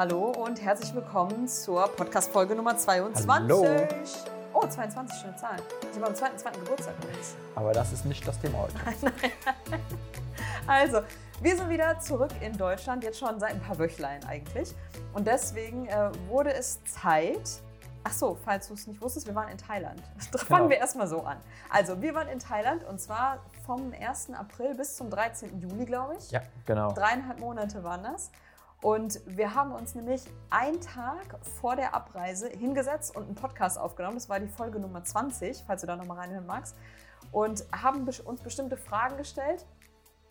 Hallo und herzlich willkommen zur Podcast-Folge Nummer 22. Hallo. Oh, 22, schöne Zahl. Ich habe am 2.2. Geburtstag übrigens. Aber das ist nicht das Thema heute. Also, wir sind wieder zurück in Deutschland, jetzt schon seit ein paar Wöchlein eigentlich. Und deswegen äh, wurde es Zeit. Ach so, falls du es nicht wusstest, wir waren in Thailand. Da fangen Genau. wir erstmal so an. Also, wir waren in Thailand und zwar vom 1. April bis zum 13. Juli, glaube ich. Ja, genau. Dreieinhalb Monate waren das. Und wir haben uns nämlich einen Tag vor der Abreise hingesetzt und einen Podcast aufgenommen. Das war die Folge Nummer 20, falls du da nochmal reinhören magst. Und haben uns bestimmte Fragen gestellt,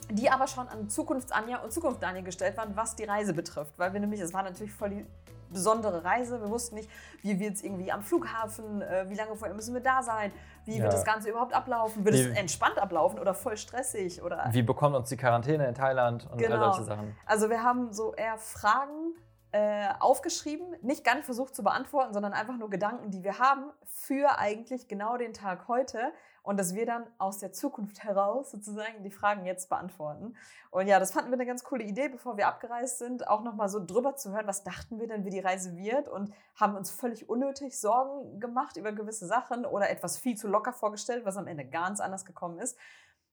die aber schon an Zukunfts-Anja und Zukunft-Daniel gestellt waren, was die Reise betrifft. Weil wir nämlich, es war natürlich voll die besondere Reise. Wir wussten nicht, wie wird es irgendwie am Flughafen, äh, wie lange vorher müssen wir da sein, wie Ja. wird das Ganze überhaupt ablaufen, wird Wie- es entspannt ablaufen oder voll stressig oder Wie bekommt uns die Quarantäne in Thailand und Genau. all solche Sachen? Also wir haben so eher Fragen äh, aufgeschrieben, nicht gar nicht versucht zu beantworten, sondern einfach nur Gedanken, die wir haben für eigentlich genau den Tag heute und dass wir dann aus der Zukunft heraus sozusagen die Fragen jetzt beantworten. Und ja, das fanden wir eine ganz coole Idee, bevor wir abgereist sind, auch nochmal so drüber zu hören, was dachten wir denn, wie die Reise wird und haben uns völlig unnötig Sorgen gemacht über gewisse Sachen oder etwas viel zu locker vorgestellt, was am Ende ganz anders gekommen ist.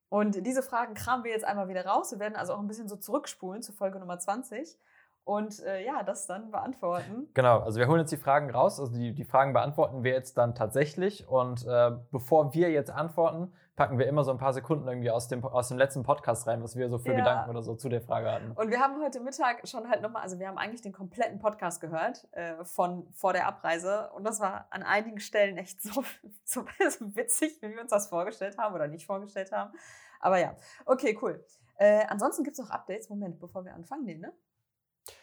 Und diese Fragen kramen wir jetzt einmal wieder raus. Wir werden also auch ein bisschen so zurückspulen zu Folge Nummer 20 und äh, ja, das dann beantworten. Genau, also wir holen jetzt die Fragen raus. Also die, die Fragen beantworten wir jetzt dann tatsächlich. Und äh, bevor wir jetzt antworten, packen wir immer so ein paar Sekunden irgendwie aus dem, aus dem letzten Podcast rein, was wir so für Ja. Gedanken oder so zu der Frage hatten. Und wir haben heute Mittag schon halt nochmal, also wir haben eigentlich den kompletten Podcast gehört äh, von vor der Abreise und das war an einigen Stellen echt so, so, so witzig, wie wir uns das vorgestellt haben oder nicht vorgestellt haben. Aber ja, okay, cool. Äh, ansonsten gibt es noch Updates. Moment, bevor wir anfangen, nee, ne?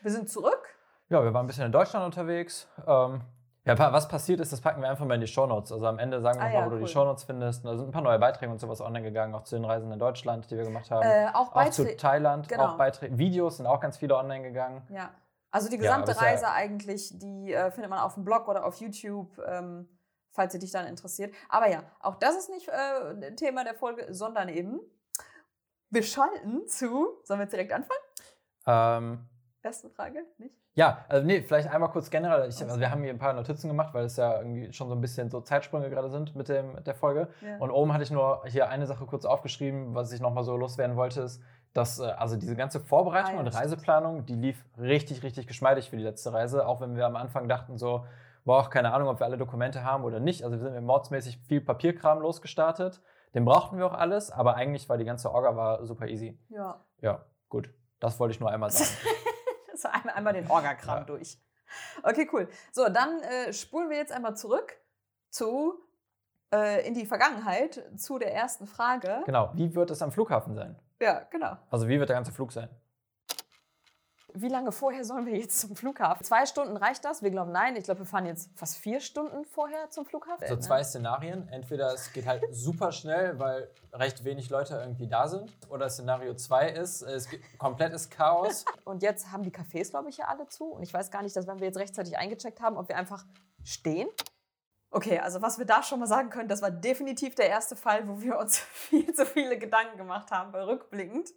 Wir sind zurück. Ja, wir waren ein bisschen in Deutschland unterwegs. Ähm, ja, was passiert ist, das packen wir einfach mal in die Shownotes. Also am Ende sagen wir Ah mal, ja, wo du cool. die Shownotes findest. Da sind ein paar neue Beiträge und sowas online gegangen, auch zu den Reisen in Deutschland, die wir gemacht haben. Äh, auch auch zu. Thailand, genau. auch Beiträge. Videos sind auch ganz viele online gegangen. Ja. Also die Ja, gesamte ja- Reise eigentlich, die äh, findet man auf dem Blog oder auf YouTube, ähm, falls sie dich dann interessiert. Aber ja, auch das ist nicht äh, Thema der Folge, sondern eben, wir schalten zu, sollen wir jetzt direkt anfangen? Ähm, Erste Frage, nicht? ja, also nee, vielleicht einmal kurz generell. Ich, also wir haben hier ein paar Notizen gemacht, weil es ja irgendwie schon so ein bisschen so Zeitsprünge gerade sind mit, dem, mit der Folge. Ja. Und oben hatte ich nur hier eine Sache kurz aufgeschrieben, was ich nochmal so loswerden wollte, ist, dass äh, also diese ganze Vorbereitung Ah ja, und. Reiseplanung, die lief richtig, richtig geschmeidig für die letzte Reise, auch wenn wir am Anfang dachten so, boah, keine Ahnung, ob wir alle Dokumente haben oder nicht. Also wir sind mit mordsmäßig viel Papierkram losgestartet. Den brauchten wir auch alles, aber eigentlich war die ganze Orga war super easy. ja. Ja, gut. Das wollte ich nur einmal sagen. So einmal, einmal den Orgakram Ja. durch. Okay, cool. So, dann äh, spulen wir jetzt einmal zurück zu äh, in die Vergangenheit zu der ersten Frage. genau. Wie wird es am Flughafen sein? Ja, genau. Also wie wird der ganze Flug sein? Wie lange vorher sollen wir jetzt zum Flughafen? Zwei Stunden reicht das? Wir glauben nein. Ich glaube, wir fahren jetzt fast vier Stunden vorher zum Flughafen. So zwei Szenarien. Entweder es geht halt super schnell, weil recht wenig Leute irgendwie da sind. Oder Szenario 2 ist, es gibt komplettes Chaos. Und jetzt haben die Cafés, glaube ich, ja alle zu. Und ich weiß gar nicht, dass wenn wir jetzt rechtzeitig eingecheckt haben, ob wir einfach stehen. Okay, also was wir da schon mal sagen können, das war definitiv der erste Fall, wo wir uns viel zu viele Gedanken gemacht haben, rückblickend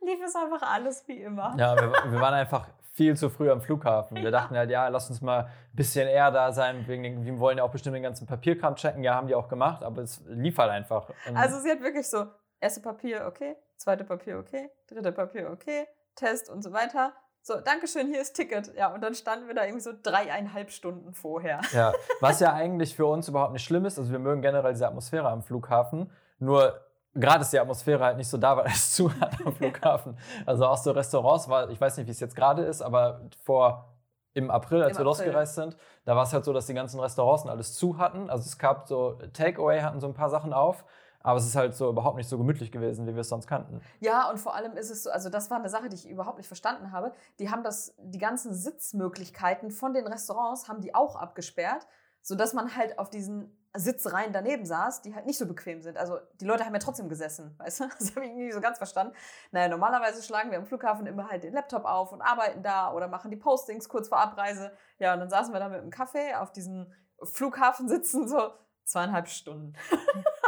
lief es einfach alles wie immer. Ja, wir, wir waren einfach viel zu früh am Flughafen. Wir dachten halt, ja, lass uns mal ein bisschen eher da sein. Wegen wir wollen ja auch bestimmt den ganzen Papierkram checken. Ja, haben die auch gemacht, aber es lief halt einfach. Und Also sie hat wirklich so, erste Papier, okay, zweite Papier, okay, dritte Papier, okay, Test und so weiter. So, Dankeschön, hier ist Ticket. Ja, und dann standen wir da irgendwie so dreieinhalb Stunden vorher. Ja, was ja eigentlich für uns überhaupt nicht schlimm ist. Also wir mögen generell diese Atmosphäre am Flughafen. Nur gerade ist die Atmosphäre halt nicht so da, weil es zu hat am Flughafen. Also auch so Restaurants war, ich weiß nicht, wie es jetzt gerade ist, aber vor im April, als Im wir April. losgereist sind, da war es halt so, dass die ganzen Restaurants alles zu hatten. Also es gab so Takeaway, hatten so ein paar Sachen auf. Aber es ist halt so überhaupt nicht so gemütlich gewesen, wie wir es sonst kannten. Ja, und vor allem ist es so, also das war eine Sache, die ich überhaupt nicht verstanden habe. Die haben das, die ganzen Sitzmöglichkeiten von den Restaurants haben die auch abgesperrt, sodass man halt auf diesen Sitzreihen daneben saß, die halt nicht so bequem sind. Also die Leute haben ja trotzdem gesessen, weißt du? Das habe ich nicht so ganz verstanden. Naja, normalerweise schlagen wir am Flughafen immer halt den Laptop auf und arbeiten da oder machen die Postings kurz vor Abreise. Ja, und dann saßen wir da mit dem Kaffee auf diesen Flughafen sitzen, so zweieinhalb Stunden.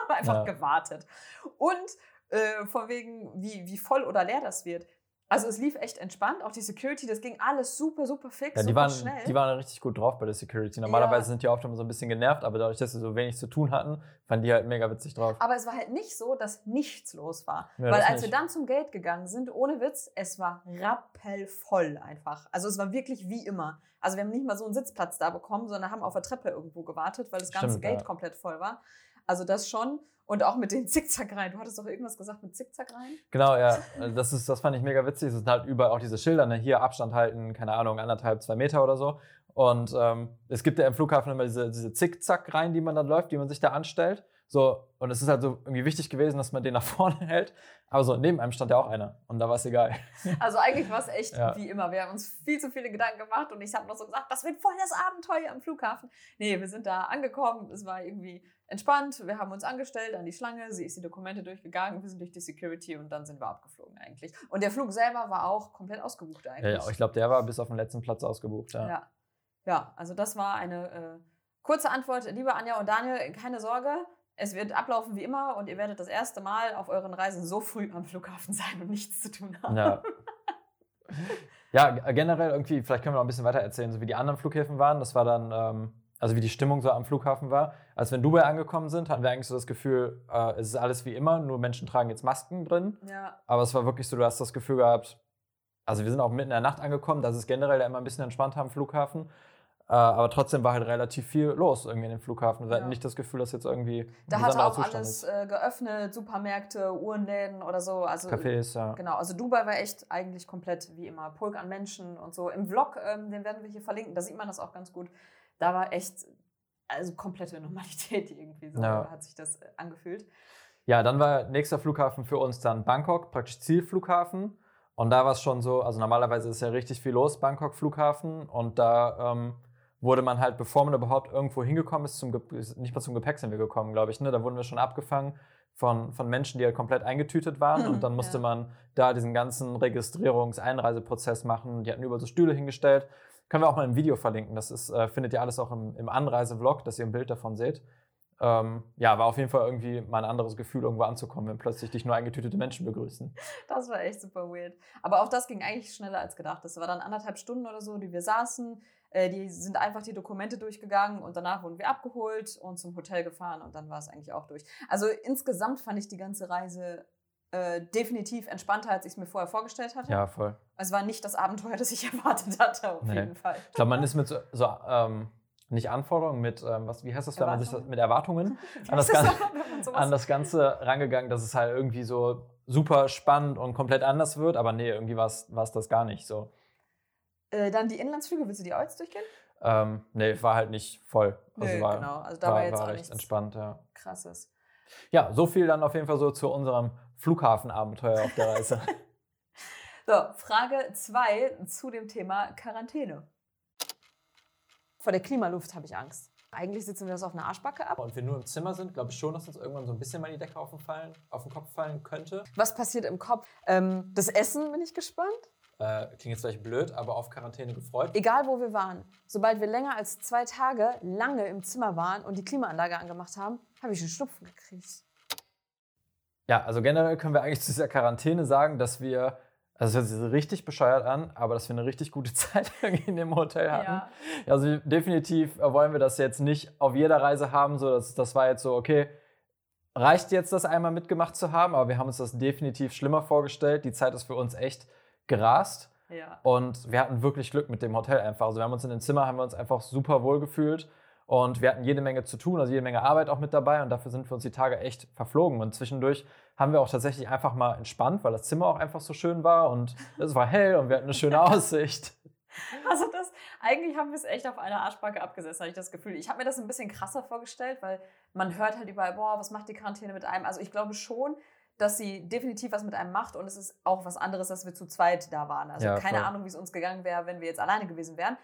haben einfach Ja. gewartet. Und äh, von wegen, wie, wie voll oder leer das wird. Also es lief echt entspannt, auch die Security, das ging alles super, super fix, Ja, die super waren, schnell. die waren richtig gut drauf bei der Security. Normalerweise Ja. sind die oft immer so ein bisschen genervt, aber dadurch, dass sie so wenig zu tun hatten, fanden die halt mega witzig drauf. Aber es war halt nicht so, dass nichts los war. Ja, Weil als wir nicht. dann zum Gate gegangen sind, ohne Witz, es war rappelvoll einfach. Also es war wirklich wie immer. Also wir haben nicht mal so einen Sitzplatz da bekommen, sondern haben auf der Treppe irgendwo gewartet, weil das ganze Stimmt, Gate ja. komplett voll war. Also das schon. Und auch mit den Zickzackreihen. Du hattest doch irgendwas gesagt mit Zickzackreihen? Genau, ja. Also Das, ist, das fand ich mega witzig. Es sind halt überall auch diese Schilder, ne? hier Abstand halten, keine Ahnung, anderthalb, zwei Meter oder so. Und ähm, es gibt ja im Flughafen immer diese, diese Zickzack-Reihen, die man dann läuft, die man sich da anstellt. So, und es ist halt so irgendwie wichtig gewesen, dass man den nach vorne hält. Aber so, neben einem stand ja auch einer. Und da war es egal. Also eigentlich war es echt Ja. wie immer. Wir haben uns viel zu viele Gedanken gemacht und ich habe noch so gesagt, das wird voll das Abenteuer am Flughafen. Nee, wir sind da angekommen, es war irgendwie entspannt. Wir haben uns angestellt an die Schlange, sie ist die Dokumente durchgegangen, wir sind durch die Security und dann sind wir abgeflogen eigentlich. Und der Flug selber war auch komplett ausgebucht Ja, eigentlich. ja, ich glaube, der war bis auf den letzten Platz ausgebucht. Ja. ja. ja, also das war eine äh, kurze Antwort. Liebe Anja und Daniel, keine Sorge. Es wird ablaufen wie immer und ihr werdet das erste Mal auf euren Reisen so früh am Flughafen sein und nichts zu tun haben. Ja. ja, generell irgendwie, vielleicht können wir noch ein bisschen weiter erzählen, so wie die anderen Flughäfen waren. Das war dann, ähm, also wie die Stimmung so am Flughafen war. Als wir in Dubai angekommen sind, hatten wir eigentlich so das Gefühl, äh, es ist alles wie immer, nur Menschen tragen jetzt Masken drin. ja. Aber es war wirklich so, du hast das Gefühl gehabt, also wir sind auch mitten in der Nacht angekommen, das ist generell immer ein bisschen entspannter am Flughafen. Äh, aber trotzdem war halt relativ viel los irgendwie in dem Flughafen. Wir Ja. hatten nicht das Gefühl, dass jetzt irgendwie Da hatte besonderer auch Zustand alles ist. äh, geöffnet, Supermärkte, Uhrenläden oder so. Also, Cafés, ja. Genau, also Dubai war echt eigentlich komplett wie immer. Pulk an Menschen und so. Im Vlog, ähm, den werden wir hier verlinken, da sieht man das auch ganz gut. Da war echt, also komplette Normalität irgendwie so, Ja. hat sich das äh, angefühlt. Ja, dann war nächster Flughafen für uns dann Bangkok, praktisch Zielflughafen. Und da war es schon so, also normalerweise ist ja richtig viel los, Bangkok Flughafen. Und da ähm, wurde man halt, bevor man überhaupt irgendwo hingekommen ist, zum nicht mal zum Gepäck sind wir gekommen, glaube ich. Ne? Da wurden wir schon abgefangen von, von Menschen, die halt komplett eingetütet waren. Und dann musste Ja. man da diesen ganzen Registrierungs-Einreiseprozess machen. Die hatten überall so Stühle hingestellt. Können wir auch mal im Video verlinken. Das ist, äh, findet ihr alles auch im, im Anreise-Vlog, dass ihr ein Bild davon seht. Ähm, ja, war auf jeden Fall irgendwie mal ein anderes Gefühl, irgendwo anzukommen, wenn plötzlich dich nur eingetütete Menschen begrüßen. Das war echt super weird. Aber auch das ging eigentlich schneller als gedacht. Das war dann anderthalb Stunden oder so, die wir saßen. Äh, die sind einfach die Dokumente durchgegangen und danach wurden wir abgeholt und zum Hotel gefahren und dann war es eigentlich auch durch. Also insgesamt fand ich die ganze Reise äh, definitiv entspannter, als ich es mir vorher vorgestellt hatte. Ja, voll. Es war nicht das Abenteuer, das ich erwartet hatte, auf Nee. jeden Fall. Ich glaube, man ist mit so, so ähm, nicht Anforderungen, mit, ähm, was, wie heißt das, wenn man sich das, mit Erwartungen an das, Ganze, an das Ganze rangegangen, dass es halt irgendwie so super spannend und komplett anders wird. Aber nee, irgendwie war es das gar nicht so. Äh, dann die Inlandsflüge, willst du die auch jetzt durchgehen? Ähm, nee, war halt nicht voll. Also Nö, war, genau. Also da war, war jetzt war auch recht nichts entspannt, ja. krasses. Ja, so viel dann auf jeden Fall so zu unserem Flughafenabenteuer auf der Reise. So, Frage 2 zu dem Thema Quarantäne. Vor der Klimaluft habe ich Angst. Eigentlich sitzen wir das auf einer Arschbacke ab. und wir nur im Zimmer sind, glaube ich schon, dass uns irgendwann so ein bisschen mal die Decke auf den, fallen, auf den Kopf fallen könnte. Was passiert im Kopf? Ähm, das Essen bin ich gespannt. Äh, klingt jetzt vielleicht blöd, aber auf Quarantäne gefreut. Egal wo wir waren, sobald wir länger als zwei Tage lange im Zimmer waren und die Klimaanlage angemacht haben, habe ich einen Schnupfen gekriegt. Ja, also generell können wir eigentlich zu dieser Quarantäne sagen, dass wir, also es hört sich richtig bescheuert an, aber dass wir eine richtig gute Zeit in dem Hotel hatten. Also definitiv äh, wollen wir das jetzt nicht auf jeder Reise haben, so das, das war jetzt so, okay, reicht jetzt das einmal mitgemacht zu haben, aber wir haben uns das definitiv schlimmer vorgestellt. Die Zeit ist für uns echt gerast. ja. Und wir hatten wirklich Glück mit dem Hotel einfach. Also wir haben uns in dem Zimmer, haben wir uns einfach super wohl gefühlt. Und wir hatten jede Menge zu tun, also jede Menge Arbeit auch mit dabei. Und dafür sind wir uns die Tage echt verflogen. Und zwischendurch haben wir auch tatsächlich einfach mal entspannt, weil das Zimmer auch einfach so schön war. Und es war hell und wir hatten eine schöne Aussicht. Also das, eigentlich haben wir es echt auf einer Arschbacke abgesessen, habe ich das Gefühl. Ich habe mir das ein bisschen krasser vorgestellt, weil man hört halt überall, boah, was macht die Quarantäne mit einem? Also ich glaube schon, dass sie definitiv was mit einem macht und es ist auch was anderes, dass wir zu zweit da waren. Also Ja, keine voll. Ahnung, wie es uns gegangen wäre, wenn wir jetzt alleine gewesen wären.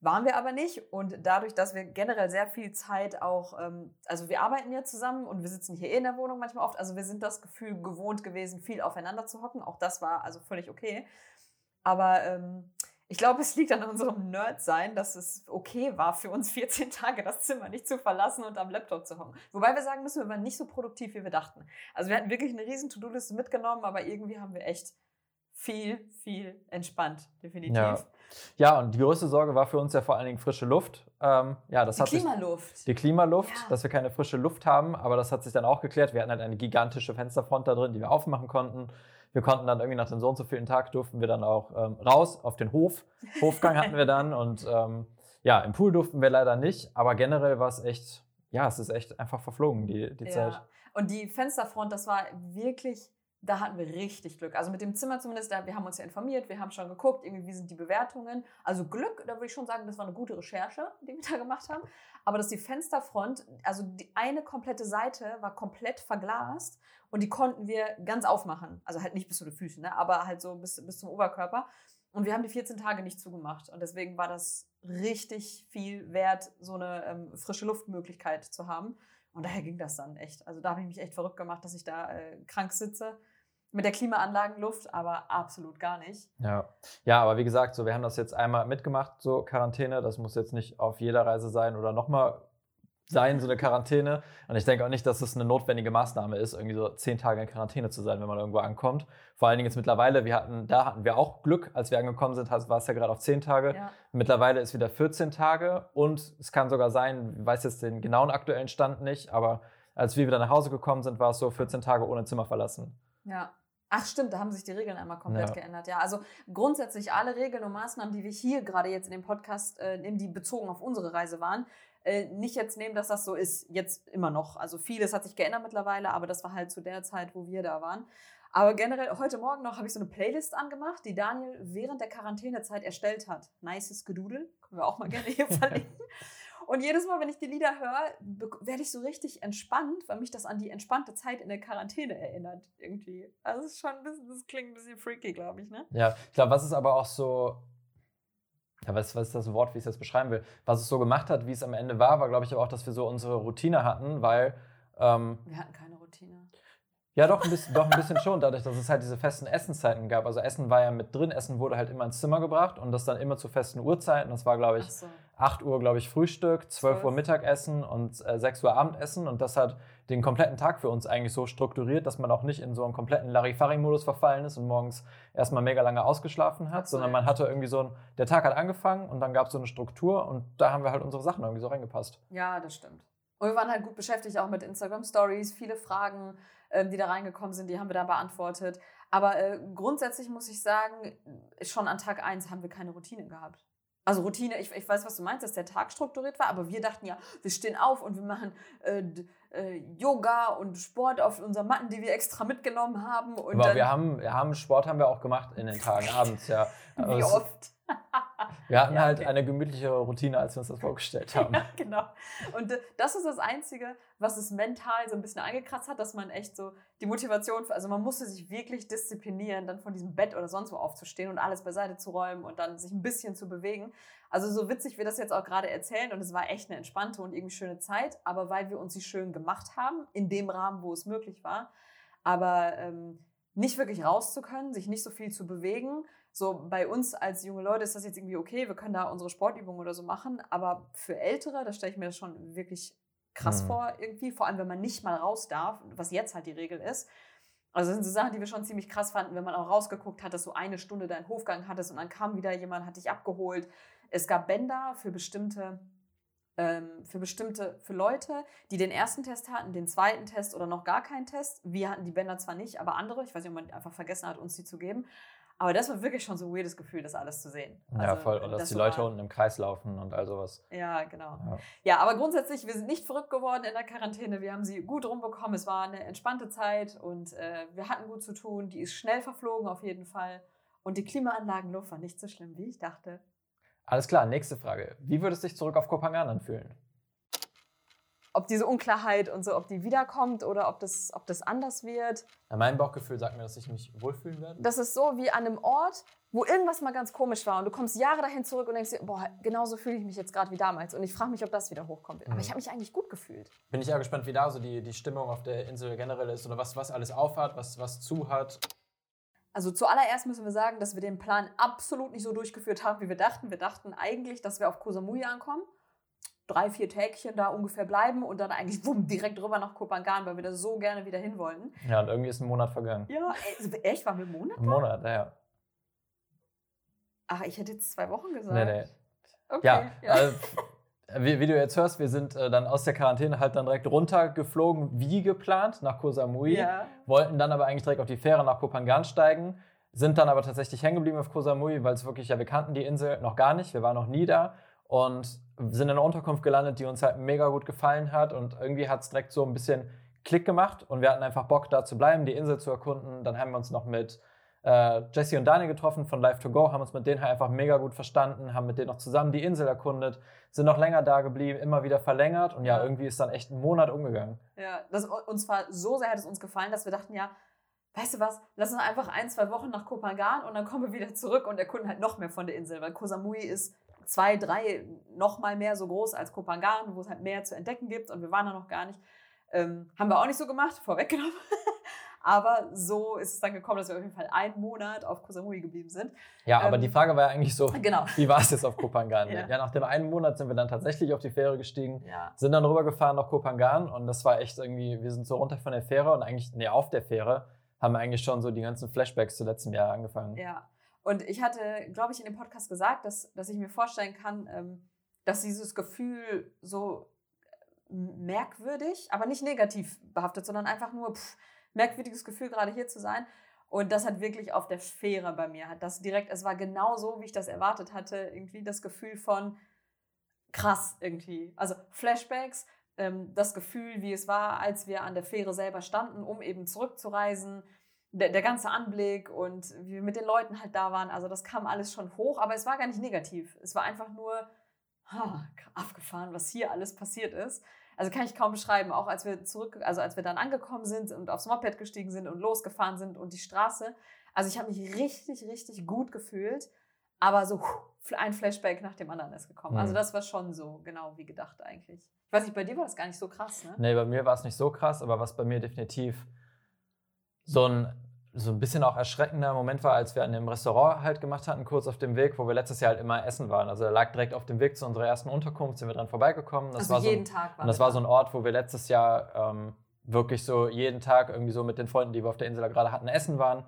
Waren wir aber nicht und dadurch, dass wir generell sehr viel Zeit auch, ähm, also wir arbeiten ja zusammen und wir sitzen hier eh in der Wohnung manchmal oft, also wir sind das Gefühl gewohnt gewesen, viel aufeinander zu hocken. Auch das war also völlig okay. Aber ähm, ich glaube, es liegt an unserem Nerd-Sein, dass es okay war, für uns 14 Tage das Zimmer nicht zu verlassen und am Laptop zu hocken. Wobei wir sagen müssen, wir waren nicht so produktiv, wie wir dachten. Also wir hatten wirklich eine riesen To-Do-Liste mitgenommen, aber irgendwie haben wir echt viel, viel entspannt, definitiv. Ja. ja, und die größte Sorge war für uns ja vor allen Dingen frische Luft. Ähm, ja, das Die hat sich- Klimaluft. die Klimaluft, Ja. dass wir keine frische Luft haben, aber das hat sich dann auch geklärt. Wir hatten halt eine gigantische Fensterfront da drin, die wir aufmachen konnten. Wir konnten dann irgendwie nach dem so und so vielen Tag durften wir dann auch ähm, raus auf den Hof. Hofgang hatten wir dann und ähm, ja, im Pool durften wir leider nicht, aber generell war es echt, ja, es ist echt einfach verflogen, die, die Zeit. Ja. Und die Fensterfront, das war wirklich, da hatten wir richtig Glück. Also mit dem Zimmer zumindest, wir haben uns ja informiert, wir haben schon geguckt, irgendwie, wie sind die Bewertungen. Also Glück, da würde ich schon sagen, das war eine gute Recherche, die wir da gemacht haben. Aber dass die Fensterfront, also die eine komplette Seite war komplett verglast und die konnten wir ganz aufmachen. Also halt nicht bis zu den Füßen, ne? aber halt so bis, bis zum Oberkörper. Und wir haben die 14 Tage nicht zugemacht. Und deswegen war das richtig viel wert, so eine ähm, frische Luftmöglichkeit zu haben. Und daher ging das dann echt. Also da habe ich mich echt verrückt gemacht, dass ich da äh, krank sitze. Mit der Klimaanlagenluft, aber absolut gar nicht. Ja. ja, aber wie gesagt, so, wir haben das jetzt einmal mitgemacht, so Quarantäne. Das muss jetzt nicht auf jeder Reise sein oder nochmal sein, so eine Quarantäne. Und ich denke auch nicht, dass es eine notwendige Maßnahme ist, irgendwie so zehn Tage in Quarantäne zu sein, wenn man irgendwo ankommt. Vor allen Dingen jetzt mittlerweile, wir hatten, da hatten wir auch Glück, als wir angekommen sind, war es ja gerade auf zehn Tage. Ja. Mittlerweile ist wieder 14 Tage und es kann sogar sein, ich weiß jetzt den genauen aktuellen Stand nicht, aber als wir wieder nach Hause gekommen sind, war es so 14 Tage ohne Zimmer verlassen. Ja. Ach stimmt, da haben sich die Regeln einmal komplett Ja. geändert. Ja, also grundsätzlich alle Regeln und Maßnahmen, die wir hier gerade jetzt in dem Podcast äh, nehmen, die bezogen auf unsere Reise waren, äh, nicht jetzt nehmen, dass das so ist, jetzt immer noch. Also vieles hat sich geändert mittlerweile, aber das war halt zu der Zeit, wo wir da waren. Aber generell, heute Morgen noch habe ich so eine Playlist angemacht, die Daniel während der Quarantänezeit erstellt hat. Nices Gedudel, können wir auch mal gerne hier verlinken. Und jedes Mal, wenn ich die Lieder höre, werde ich so richtig entspannt, weil mich das an die entspannte Zeit in der Quarantäne erinnert, irgendwie. Also, es ist schon ein bisschen, das klingt ein bisschen freaky, glaube ich, ne? Ja, ich glaube, was es aber auch so, ja, was, was ist das Wort, wie ich es jetzt beschreiben will? Was es so gemacht hat, wie es am Ende war, war, glaube ich, aber auch, dass wir so unsere Routine hatten, weil, ähm, Wir hatten keine Routine. ja, doch ein, bisschen, doch ein bisschen schon, dadurch, dass es halt diese festen Essenszeiten gab. Also Essen war ja mit drin, Essen wurde halt immer ins Zimmer gebracht und das dann immer zu festen Uhrzeiten. Das war, glaube ich, so. 8 Uhr, glaube ich, Frühstück, 12 Uhr. Mittagessen und äh, 6 Uhr Abendessen. Und das hat den kompletten Tag für uns eigentlich so strukturiert, dass man auch nicht in so einen kompletten Larifari-Modus verfallen ist und morgens erstmal mega lange ausgeschlafen hat, sondern man hatte irgendwie so ein, der Tag hat angefangen und dann gab es so eine Struktur und da haben wir halt unsere Sachen irgendwie so reingepasst. Ja, das stimmt. Und wir waren halt gut beschäftigt, auch mit Instagram Stories. Viele Fragen, ähm, die da reingekommen sind, die haben wir da beantwortet. Aber äh, grundsätzlich muss ich sagen, schon an Tag 1 haben wir keine Routine gehabt. Also Routine, ich, ich weiß, was du meinst, dass der Tag strukturiert war, aber wir dachten ja, wir stehen auf und wir machen äh, äh, Yoga und Sport auf unseren Matten, die wir extra mitgenommen haben. Und Aber wir haben, wir haben Sport haben wir auch gemacht in den Tagen abends, ja. Wie es- oft? Wir hatten Ja, halt okay. eine gemütlichere Routine, als wir uns das vorgestellt haben. Ja, genau. Und äh, das ist das Einzige, was es mental so ein bisschen eingekratzt hat, dass man echt so die Motivation, also man musste sich wirklich disziplinieren, dann von diesem Bett oder sonst wo aufzustehen und alles beiseite zu räumen und dann sich ein bisschen zu bewegen. Also so witzig wir das jetzt auch gerade erzählen und es war echt eine entspannte und irgendwie schöne Zeit, aber weil wir uns sie schön gemacht haben, in dem Rahmen, wo es möglich war, aber ähm, nicht wirklich raus zu können, sich nicht so viel zu bewegen. So bei uns als junge Leute ist das jetzt irgendwie okay, wir können da unsere Sportübungen oder so machen, aber für Ältere, da stelle ich mir das schon wirklich krass Mhm. vor irgendwie, vor allem wenn man nicht mal raus darf, was jetzt halt die Regel ist. Also das sind so Sachen, die wir schon ziemlich krass fanden, wenn man auch rausgeguckt hat, dass du eine Stunde deinen Hofgang hattest und dann kam wieder jemand, hat dich abgeholt. Es gab Bänder für bestimmte ähm, für bestimmte, für Leute, die den ersten Test hatten, den zweiten Test oder noch gar keinen Test. Wir hatten die Bänder zwar nicht, aber andere. Ich weiß nicht, ob man einfach vergessen hat, uns die zu geben. Aber das war wirklich schon so ein weirdes Gefühl, das alles zu sehen. ja, Also, voll. Und dass das die Leute unten im Kreis laufen und all sowas. Ja, genau. Ja. Ja, aber grundsätzlich, wir sind nicht verrückt geworden in der Quarantäne. Wir haben sie gut rumbekommen. Es war eine entspannte Zeit und äh, wir hatten gut zu tun. Die ist schnell verflogen auf jeden Fall. Und die Klimaanlagenluft war nicht so schlimm, wie ich dachte. Alles klar, nächste Frage. Wie würde es sich zurück auf Kopangan anfühlen? Ob diese Unklarheit und so, ob die wiederkommt oder ob das, ob das anders wird. Ja, mein Bauchgefühl sagt mir, dass ich mich wohlfühlen werde. Das ist so wie an einem Ort, wo irgendwas mal ganz komisch war und du kommst Jahre dahin zurück und denkst dir, boah, genauso fühle ich mich jetzt gerade wie damals. Und ich frage mich, ob das wieder hochkommt. Aber Mhm. ich habe mich eigentlich gut gefühlt. Bin ich ja gespannt, wie da so die, die Stimmung auf der Insel generell ist oder was, was alles aufhat, was, was zu hat. Also zuallererst müssen wir sagen, dass wir den Plan absolut nicht so durchgeführt haben, wie wir dachten. Wir dachten eigentlich, dass wir auf Koh Samui ankommen, drei, vier Tägchen da ungefähr bleiben und dann eigentlich wumm, direkt rüber nach Kopangan, weil wir da so gerne wieder hin wollten. Ja, und irgendwie ist ein Monat vergangen. Ja, ey, echt? Waren wir im Monat? Ein Monat, ja. Ach, ich hätte jetzt zwei Wochen gesagt. Nee, nee. Okay, Ja, ja. Äh, wie, wie du jetzt hörst, wir sind äh, dann aus der Quarantäne halt dann direkt runtergeflogen, wie geplant, nach Koh Samui. ja. Wollten dann aber eigentlich direkt auf die Fähre nach Koh Phangan steigen, sind dann aber tatsächlich hängen geblieben auf Koh Samui, weil es wirklich, ja, wir kannten die Insel noch gar nicht, wir waren noch nie da und sind in einer Unterkunft gelandet, die uns halt mega gut gefallen hat und irgendwie hat es direkt so ein bisschen Klick gemacht und wir hatten einfach Bock da zu bleiben, die Insel zu erkunden. Dann haben wir uns noch mit äh, Jesse und Daniel getroffen von Live to Go, haben uns mit denen halt einfach mega gut verstanden, haben mit denen noch zusammen die Insel erkundet, sind noch länger da geblieben, immer wieder verlängert und ja, Ja. irgendwie ist dann echt ein Monat umgegangen. Ja, das, uns war so sehr hat es uns gefallen, dass wir dachten, ja, weißt du was, lass uns einfach ein, zwei Wochen nach Koh Phangan und dann kommen wir wieder zurück und erkunden halt noch mehr von der Insel, weil Koh Samui ist zwei, drei, noch mal mehr so groß als Koh Phangan, wo es halt mehr zu entdecken gibt und wir waren da noch gar nicht. Ähm, haben wir auch nicht so gemacht, vorweggenommen. Aber so ist es dann gekommen, dass wir auf jeden Fall einen Monat auf Koh Samui geblieben sind. Ja, aber Ähm, die Frage war ja eigentlich so, Genau. wie war es jetzt auf Koh Phangan? Ja. ja. nach dem einen Monat sind wir dann tatsächlich auf die Fähre gestiegen, Ja. sind dann rübergefahren nach Koh Phangan und das war echt irgendwie, wir sind so runter von der Fähre und eigentlich, nee, auf der Fähre haben wir eigentlich schon so die ganzen Flashbacks zu letztem Jahr angefangen. Ja. Und ich hatte, glaube ich, in dem Podcast gesagt, dass, dass ich mir vorstellen kann, ähm, dass dieses Gefühl so merkwürdig, aber nicht negativ behaftet, sondern einfach nur pff, merkwürdiges Gefühl, gerade hier zu sein. Und das hat wirklich auf der Fähre bei mir, hat das direkt, es war genau so, wie ich das erwartet hatte, irgendwie das Gefühl von krass irgendwie. Also Flashbacks, ähm, das Gefühl, wie es war, als wir an der Fähre selber standen, um eben zurückzureisen, der, der ganze Anblick und wie wir mit den Leuten halt da waren. Also das kam alles schon hoch, aber es war gar nicht negativ. Es war einfach nur ha, abgefahren, was hier alles passiert ist. Also kann ich kaum beschreiben, auch als wir zurück, also als wir dann angekommen sind und aufs Moped gestiegen sind und losgefahren sind und die Straße. Also ich habe mich richtig, richtig gut gefühlt, aber so ein Flashback nach dem anderen ist gekommen. Also Mhm. das war schon so genau wie gedacht eigentlich. Ich weiß nicht, bei dir war das gar nicht so krass, ne? Nee, bei mir war es nicht so krass, aber was bei mir definitiv so ein, so ein bisschen auch erschreckender Moment war, als wir an dem Restaurant halt gemacht hatten, kurz auf dem Weg, wo wir letztes Jahr halt immer essen waren. Also er lag direkt auf dem Weg zu unserer ersten Unterkunft, sind wir dran vorbeigekommen. Das also war so ein, jeden Tag war Und das war so ein Ort, wo wir letztes Jahr ähm, wirklich so jeden Tag irgendwie so mit den Freunden, die wir auf der Insel da gerade hatten, essen waren.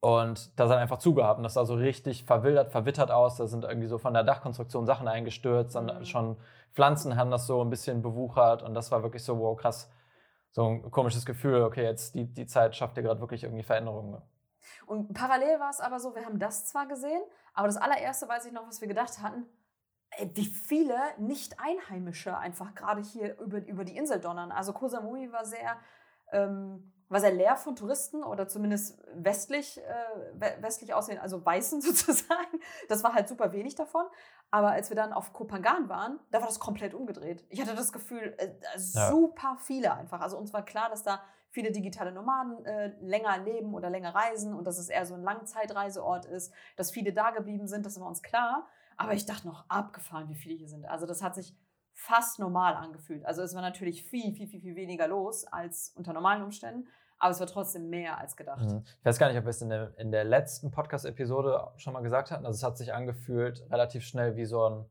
Und da sind einfach zugehabt. Und das sah so richtig verwildert, verwittert aus. Da sind irgendwie so von der Dachkonstruktion Sachen eingestürzt. Dann Mhm. schon Pflanzen haben das so ein bisschen bewuchert. Und das war wirklich so, wow, krass. So ein komisches Gefühl, okay, jetzt die, die Zeit schafft ihr gerade wirklich irgendwie Veränderungen. Und parallel war es aber so, wir haben das zwar gesehen, aber das allererste weiß ich noch, was wir gedacht hatten, wie viele Nicht-Einheimische einfach gerade hier über, über die Insel donnern. Also Koh Samui war sehr, ähm, war sehr leer von Touristen oder zumindest westlich, äh, we- westlich aussehen, also Weißen sozusagen. Das war halt super wenig davon. Aber als wir dann auf Koh Phangan waren, da war das komplett umgedreht. Ich hatte das Gefühl, äh, Ja. super viele einfach. Also uns war klar, dass da viele digitale Nomaden äh, länger leben oder länger reisen und dass es eher so ein Langzeitreiseort ist, dass viele da geblieben sind, das war uns klar. Aber ich dachte noch abgefahren, wie viele hier sind. Also das hat sich fast normal angefühlt. Also es war natürlich viel, viel, viel, viel weniger los als unter normalen Umständen, aber es war trotzdem mehr als gedacht. Mhm. Ich weiß gar nicht, ob wir es in der, in der letzten Podcast-Episode schon mal gesagt hatten. Also es hat sich angefühlt relativ schnell wie so ein,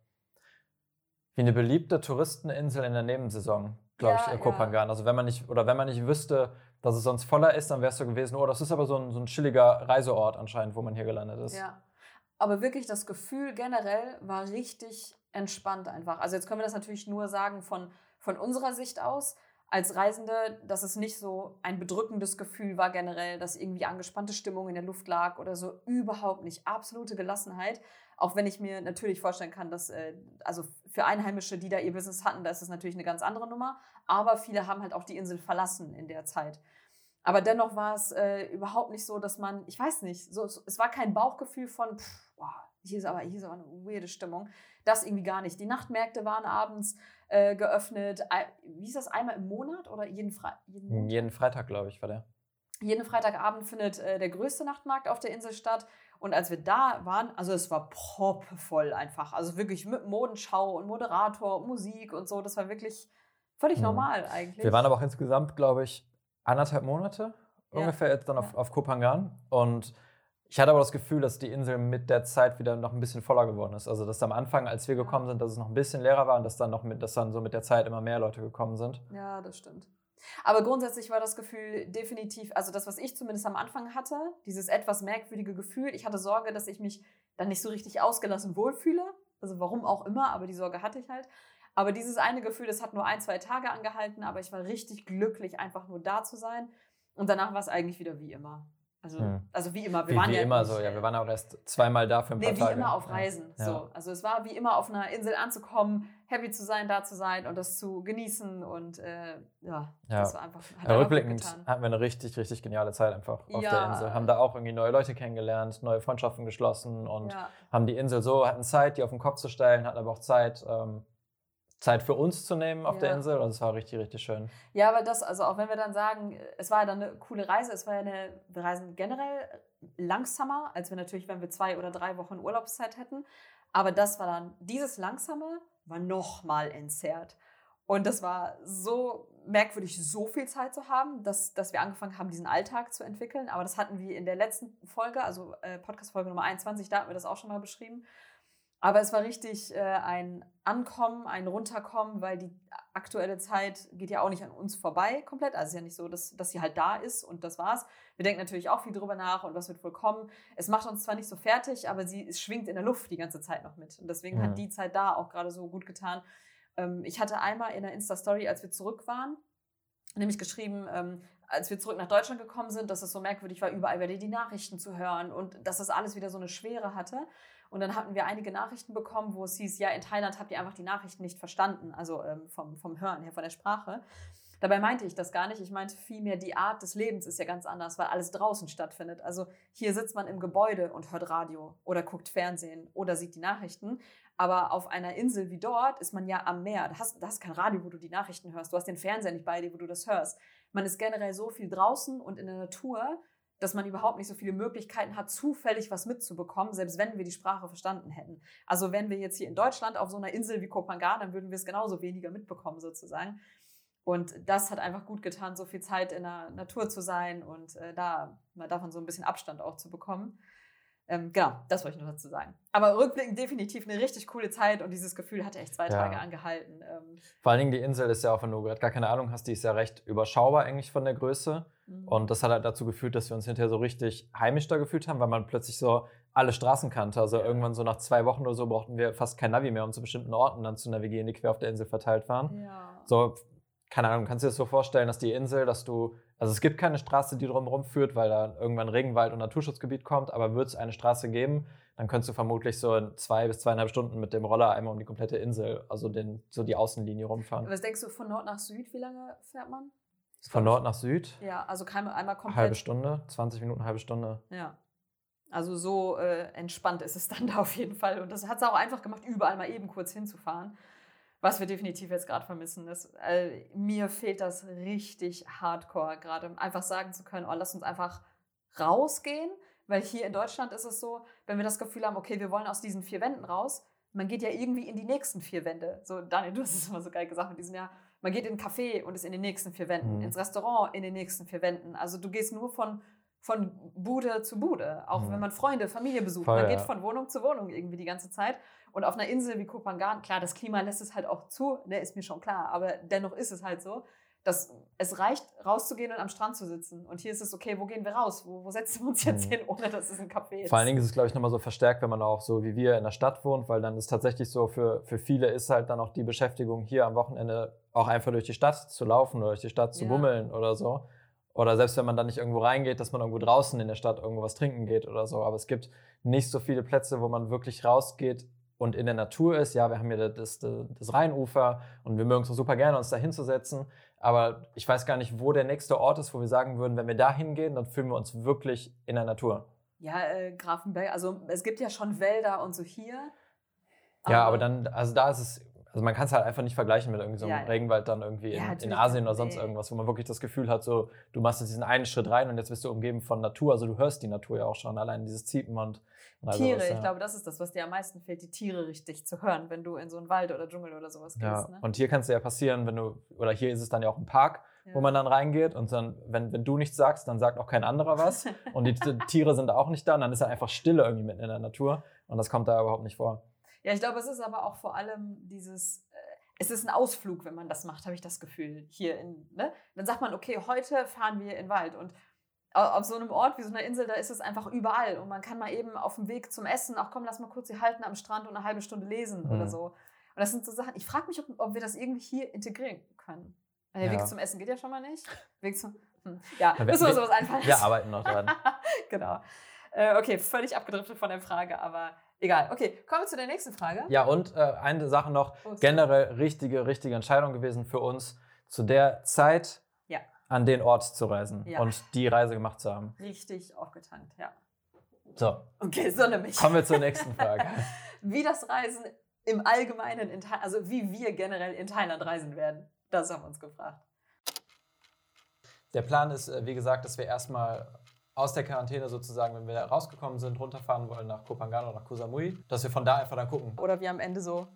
wie eine beliebte Touristeninsel in der Nebensaison, glaube Ja, ich, äh, Koh ja. Also wenn man nicht, oder wenn man nicht wüsste, dass es sonst voller ist, dann wärst du gewesen, oh, das ist aber so ein, so ein chilliger Reiseort anscheinend, wo man hier gelandet ist. Ja. Aber wirklich das Gefühl generell war richtig entspannt einfach. Also jetzt können wir das natürlich nur sagen von, von unserer Sicht aus. Als Reisende, dass es nicht so ein bedrückendes Gefühl war generell, dass irgendwie angespannte Stimmung in der Luft lag oder so. Überhaupt nicht. Absolute Gelassenheit. Auch wenn ich mir natürlich vorstellen kann, dass, äh, also für Einheimische, die da ihr Business hatten, da ist es natürlich eine ganz andere Nummer. Aber viele haben halt auch die Insel verlassen in der Zeit. Aber dennoch war es äh, überhaupt nicht so, dass man, ich weiß nicht, so, es war kein Bauchgefühl von, pff, boah, hier ist aber hier ist aber eine weirde Stimmung. Das irgendwie gar nicht. Die Nachtmärkte waren abends äh, geöffnet. Wie ist das einmal im Monat oder jeden, Fre jeden, Montag? Jeden Freitag, glaube ich, war der. jeden Freitagabend findet äh, der größte Nachtmarkt auf der Insel statt. Und als wir da waren, also es war proppevoll einfach. Also wirklich mit Modenschau und Moderator und Musik und so. Das war wirklich völlig Mhm. normal eigentlich. Wir waren aber auch insgesamt, glaube ich, anderthalb Monate Ja. ungefähr jetzt dann auf, Ja. auf Koh Phangan. Und ich hatte aber das Gefühl, dass die Insel mit der Zeit wieder noch ein bisschen voller geworden ist. Also dass am Anfang, als wir gekommen sind, dass es noch ein bisschen leerer war und dass dann noch mit, dass dann so mit der Zeit immer mehr Leute gekommen sind. Ja, das stimmt. Aber grundsätzlich war das Gefühl definitiv, also das, was ich zumindest am Anfang hatte, dieses etwas merkwürdige Gefühl, ich hatte Sorge, dass ich mich dann nicht so richtig ausgelassen wohlfühle. Also warum auch immer, aber die Sorge hatte ich halt. Aber dieses eine Gefühl, das hat nur ein, zwei Tage angehalten, aber ich war richtig glücklich, einfach nur da zu sein. Und danach war es eigentlich wieder wie immer. Also, hm. also wie immer. Wir wie, waren wie ja immer nicht, so, ja. Wir waren auch erst zweimal da für ein paar nee, wie Tage. wie immer auf Reisen. Ja. So. Also es war wie immer auf einer Insel anzukommen, happy zu sein, da zu sein und das zu genießen. Und äh, ja, ja, das war einfach. Ja, rückblickend hatten wir eine richtig, richtig geniale Zeit einfach auf der Insel. Haben da auch irgendwie neue Leute kennengelernt, neue Freundschaften geschlossen und haben die Insel so, hatten Zeit, die auf den Kopf zu stellen, hatten aber auch Zeit. Ähm, Zeit für uns zu nehmen auf ja. der Insel und es war richtig, richtig schön. Ja, aber das, also auch wenn wir dann sagen, es war ja dann eine coole Reise, es war ja eine, wir reisen generell langsamer, als wir natürlich, wenn wir zwei oder drei Wochen Urlaubszeit hätten. Aber das war dann, dieses Langsame war nochmal entzerrt. Und das war so merkwürdig, so viel Zeit zu haben, dass, dass wir angefangen haben, diesen Alltag zu entwickeln. Aber das hatten wir in der letzten Folge, also äh, Podcast-Folge Nummer 21, da hatten wir das auch schon mal beschrieben. Aber es war richtig äh, ein Ankommen, ein Runterkommen, weil die aktuelle Zeit geht ja auch nicht an uns vorbei komplett. Also es ist ja nicht so, dass, dass sie halt da ist und das war's. Wir denken natürlich auch viel drüber nach und was wird wohl kommen. Es macht uns zwar nicht so fertig, aber sie schwingt in der Luft die ganze Zeit noch mit. Und deswegen mhm. hat die Zeit da auch gerade so gut getan. Ähm, ich hatte einmal in der Insta-Story, als wir zurück waren, nämlich geschrieben, ähm, als wir zurück nach Deutschland gekommen sind, dass es so merkwürdig war, überall wieder die Nachrichten zu hören und dass das alles wieder so eine Schwere hatte. Und dann hatten wir einige Nachrichten bekommen, wo es hieß, ja, in Thailand habt ihr einfach die Nachrichten nicht verstanden, also ähm, vom, vom Hören her, von der Sprache. Dabei meinte ich das gar nicht. Ich meinte vielmehr, die Art des Lebens ist ja ganz anders, weil alles draußen stattfindet. Also hier sitzt man im Gebäude und hört Radio oder guckt Fernsehen oder sieht die Nachrichten. Aber auf einer Insel wie dort ist man ja am Meer. Da hast, da hast kein Radio, wo du die Nachrichten hörst. Du hast den Fernseher nicht bei dir, wo du das hörst. Man ist generell so viel draußen und in der Natur, dass man überhaupt nicht so viele Möglichkeiten hat, zufällig was mitzubekommen, selbst wenn wir die Sprache verstanden hätten. Also wenn wir jetzt hier in Deutschland auf so einer Insel wie Kopangan, dann würden wir es genauso weniger mitbekommen sozusagen. Und das hat einfach gut getan, so viel Zeit in der Natur zu sein und äh, da mal davon so ein bisschen Abstand auch zu bekommen. Ähm, genau, das wollte ich nur dazu sagen. Aber rückblickend definitiv eine richtig coole Zeit und dieses Gefühl hatte echt zwei ja. Tage angehalten. Ähm. Vor allen Dingen die Insel ist ja auch, wenn du gerade gar keine Ahnung hast, die ist ja recht überschaubar eigentlich von der Größe. Mhm. Und das hat halt dazu geführt, dass wir uns hinterher so richtig heimisch da gefühlt haben, weil man plötzlich so alle Straßen kannte. Also ja. irgendwann so nach zwei Wochen oder so brauchten wir fast kein Navi mehr, um zu bestimmten Orten dann zu navigieren, die quer auf der Insel verteilt waren. Ja. So, keine Ahnung, kannst du dir das so vorstellen, dass die Insel, dass du also es gibt keine Straße, die drumherum führt, weil da irgendwann Regenwald und Naturschutzgebiet kommt, aber wird es eine Straße geben, dann könntest du vermutlich so in zwei bis zweieinhalb Stunden mit dem Roller einmal um die komplette Insel, also den, so die Außenlinie rumfahren. Was denkst du, von Nord nach Süd, wie lange fährt man? Von Nord nach Süd? Ja, also einmal komplett. Halbe Stunde, 20 Minuten, halbe Stunde. Ja. Also so äh, entspannt ist es dann da auf jeden Fall. Und das hat es auch einfach gemacht, überall mal eben kurz hinzufahren was wir definitiv jetzt gerade vermissen. Das, äh, mir fehlt das richtig hardcore gerade, einfach sagen zu können, oh, lass uns einfach rausgehen, weil hier in Deutschland ist es so, wenn wir das Gefühl haben, okay, wir wollen aus diesen vier Wänden raus, man geht ja irgendwie in die nächsten vier Wände. So, Daniel, du hast es immer so geil gesagt mit diesem Jahr. Man geht in ein Café und ist in den nächsten vier Wänden, mhm. ins Restaurant in den nächsten vier Wänden. Also du gehst nur von, von Bude zu Bude, auch mhm. wenn man Freunde, Familie besucht. Voll, man geht von Wohnung zu Wohnung irgendwie die ganze Zeit. Und auf einer Insel wie Kopangan, klar, das Klima lässt es halt auch zu, ne, ist mir schon klar, aber dennoch ist es halt so, dass es reicht, rauszugehen und am Strand zu sitzen. Und hier ist es okay, wo gehen wir raus? Wo, wo setzen wir uns jetzt mhm. hin, ohne dass es ein Café ist? Vor allen Dingen ist es, glaube ich, nochmal so verstärkt, wenn man auch so wie wir in der Stadt wohnt, weil dann ist tatsächlich so, für, für viele ist halt dann auch die Beschäftigung hier am Wochenende auch einfach durch die Stadt zu laufen oder durch die Stadt zu ja. bummeln oder so. Oder selbst wenn man dann nicht irgendwo reingeht, dass man irgendwo draußen in der Stadt irgendwo was trinken geht oder so. Aber es gibt nicht so viele Plätze, wo man wirklich rausgeht und in der Natur ist, ja, wir haben hier das, das, das Rheinufer und wir mögen es super gerne, uns da hinzusetzen. Aber ich weiß gar nicht, wo der nächste Ort ist, wo wir sagen würden, wenn wir da hingehen, dann fühlen wir uns wirklich in der Natur. Ja, äh, Grafenberg, also es gibt ja schon Wälder und so hier. Aber ja, aber dann, also da ist es also man kann es halt einfach nicht vergleichen mit irgendwie so einem ja, Regenwald dann irgendwie in, ja, in Asien oder sonst irgendwas, wo man wirklich das Gefühl hat, so du machst jetzt diesen einen Schritt rein und jetzt bist du umgeben von Natur. Also du hörst die Natur ja auch schon, allein dieses Ziepen und, also Tiere, was, ja. ich glaube, das ist das, was dir am meisten fehlt, die Tiere richtig zu hören, wenn du in so einen Wald oder Dschungel oder sowas gehst. Ja. Ne? Und hier kann es ja passieren, wenn du, oder hier ist es dann ja auch ein Park, wo man dann reingeht und dann, wenn, wenn du nichts sagst, dann sagt auch kein anderer was und die Tiere sind auch nicht da und dann ist ja einfach Stille irgendwie mitten in der Natur und das kommt da überhaupt nicht vor. Ja, ich glaube, es ist aber auch vor allem dieses es ist ein Ausflug, wenn man das macht, habe ich das Gefühl. Hier in, ne? Dann sagt man, okay, heute fahren wir in den Wald. Und auf so einem Ort wie so einer Insel, da ist es einfach überall. Und man kann mal eben auf dem Weg zum Essen, ach komm, lass mal kurz hier halten am Strand und eine halbe Stunde lesen Mhm. oder so. Und das sind so Sachen, ich frage mich, ob, ob wir das irgendwie hier integrieren können. Der Ja. Weg zum Essen geht ja schon mal nicht. Weg zum, hm. Ja, wir- müssen wir- sowas einfallen Wir arbeiten noch dran. genau. Äh, okay, völlig abgedriftet von der Frage, aber egal. Okay, kommen wir zu der nächsten Frage. Ja, und äh, eine Sache noch, sorry. generell richtige, richtige Entscheidung gewesen für uns, zu der Zeit Ja. an den Ort zu reisen Ja. und die Reise gemacht zu haben. Richtig aufgetankt, ja. So, Okay, so nämlich. kommen wir zur nächsten Frage. Wie das Reisen im Allgemeinen in Thailand, also wie wir generell in Thailand reisen werden, das haben wir uns gefragt. Der Plan ist, äh, wie gesagt, dass wir erstmal aus der Quarantäne sozusagen, wenn wir rausgekommen sind, runterfahren wollen nach Koh Phangan oder nach Koh Samui, dass wir von da einfach dann gucken. Oder wir am Ende so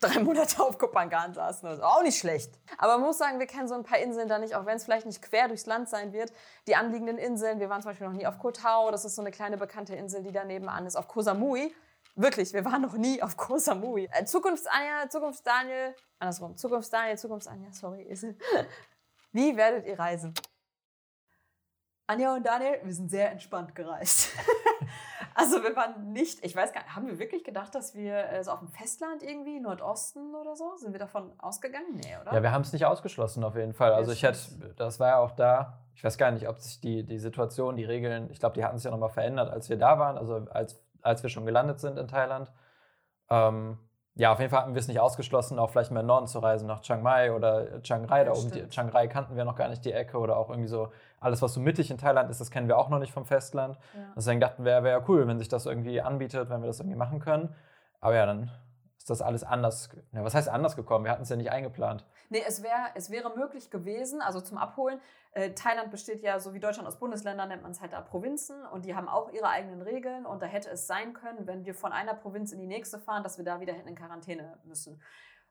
drei Monate auf Kopangan saßen. Ist auch nicht schlecht. Aber man muss sagen, wir kennen so ein paar Inseln da nicht, auch wenn es vielleicht nicht quer durchs Land sein wird. Die anliegenden Inseln, wir waren zum Beispiel noch nie auf Koh Tao, das ist so eine kleine bekannte Insel, die da nebenan ist. Auf Koh wirklich, wir waren noch nie auf Koh Samui. Äh, Zukunfts-Anja, Zukunfts-Daniel, andersrum, Zukunfts-Daniel, Zukunfts-Anja, sorry, Esel. Wie werdet ihr reisen? Anja und Daniel, wir sind sehr entspannt gereist. also wir waren nicht, ich weiß gar nicht, haben wir wirklich gedacht, dass wir äh, so auf dem Festland irgendwie, Nordosten oder so, sind wir davon ausgegangen? Nee, oder? Ja, wir haben es nicht ausgeschlossen auf jeden Fall. Also ich hätte, das war ja auch da, ich weiß gar nicht, ob sich die, die Situation, die Regeln, ich glaube, die hatten sich ja nochmal verändert, als wir da waren, also als, als wir schon gelandet sind in Thailand. Ähm, ja, auf jeden Fall hatten wir es nicht ausgeschlossen, auch vielleicht mal in den Norden zu reisen, nach Chiang Mai oder Chiang Rai. Ja, da oben, die. Chiang Rai kannten wir noch gar nicht die Ecke oder auch irgendwie so alles, was so mittig in Thailand ist, das kennen wir auch noch nicht vom Festland. Ja. Deswegen dachten wir, wäre ja cool, wenn sich das irgendwie anbietet, wenn wir das irgendwie machen können. Aber ja, dann ist das alles anders. Ja, was heißt anders gekommen? Wir hatten es ja nicht eingeplant. Nee, es, wär, es wäre möglich gewesen, also zum Abholen. Äh, Thailand besteht ja, so wie Deutschland aus Bundesländern, nennt man es halt da Provinzen und die haben auch ihre eigenen Regeln und da hätte es sein können, wenn wir von einer Provinz in die nächste fahren, dass wir da wieder hätten in Quarantäne müssen.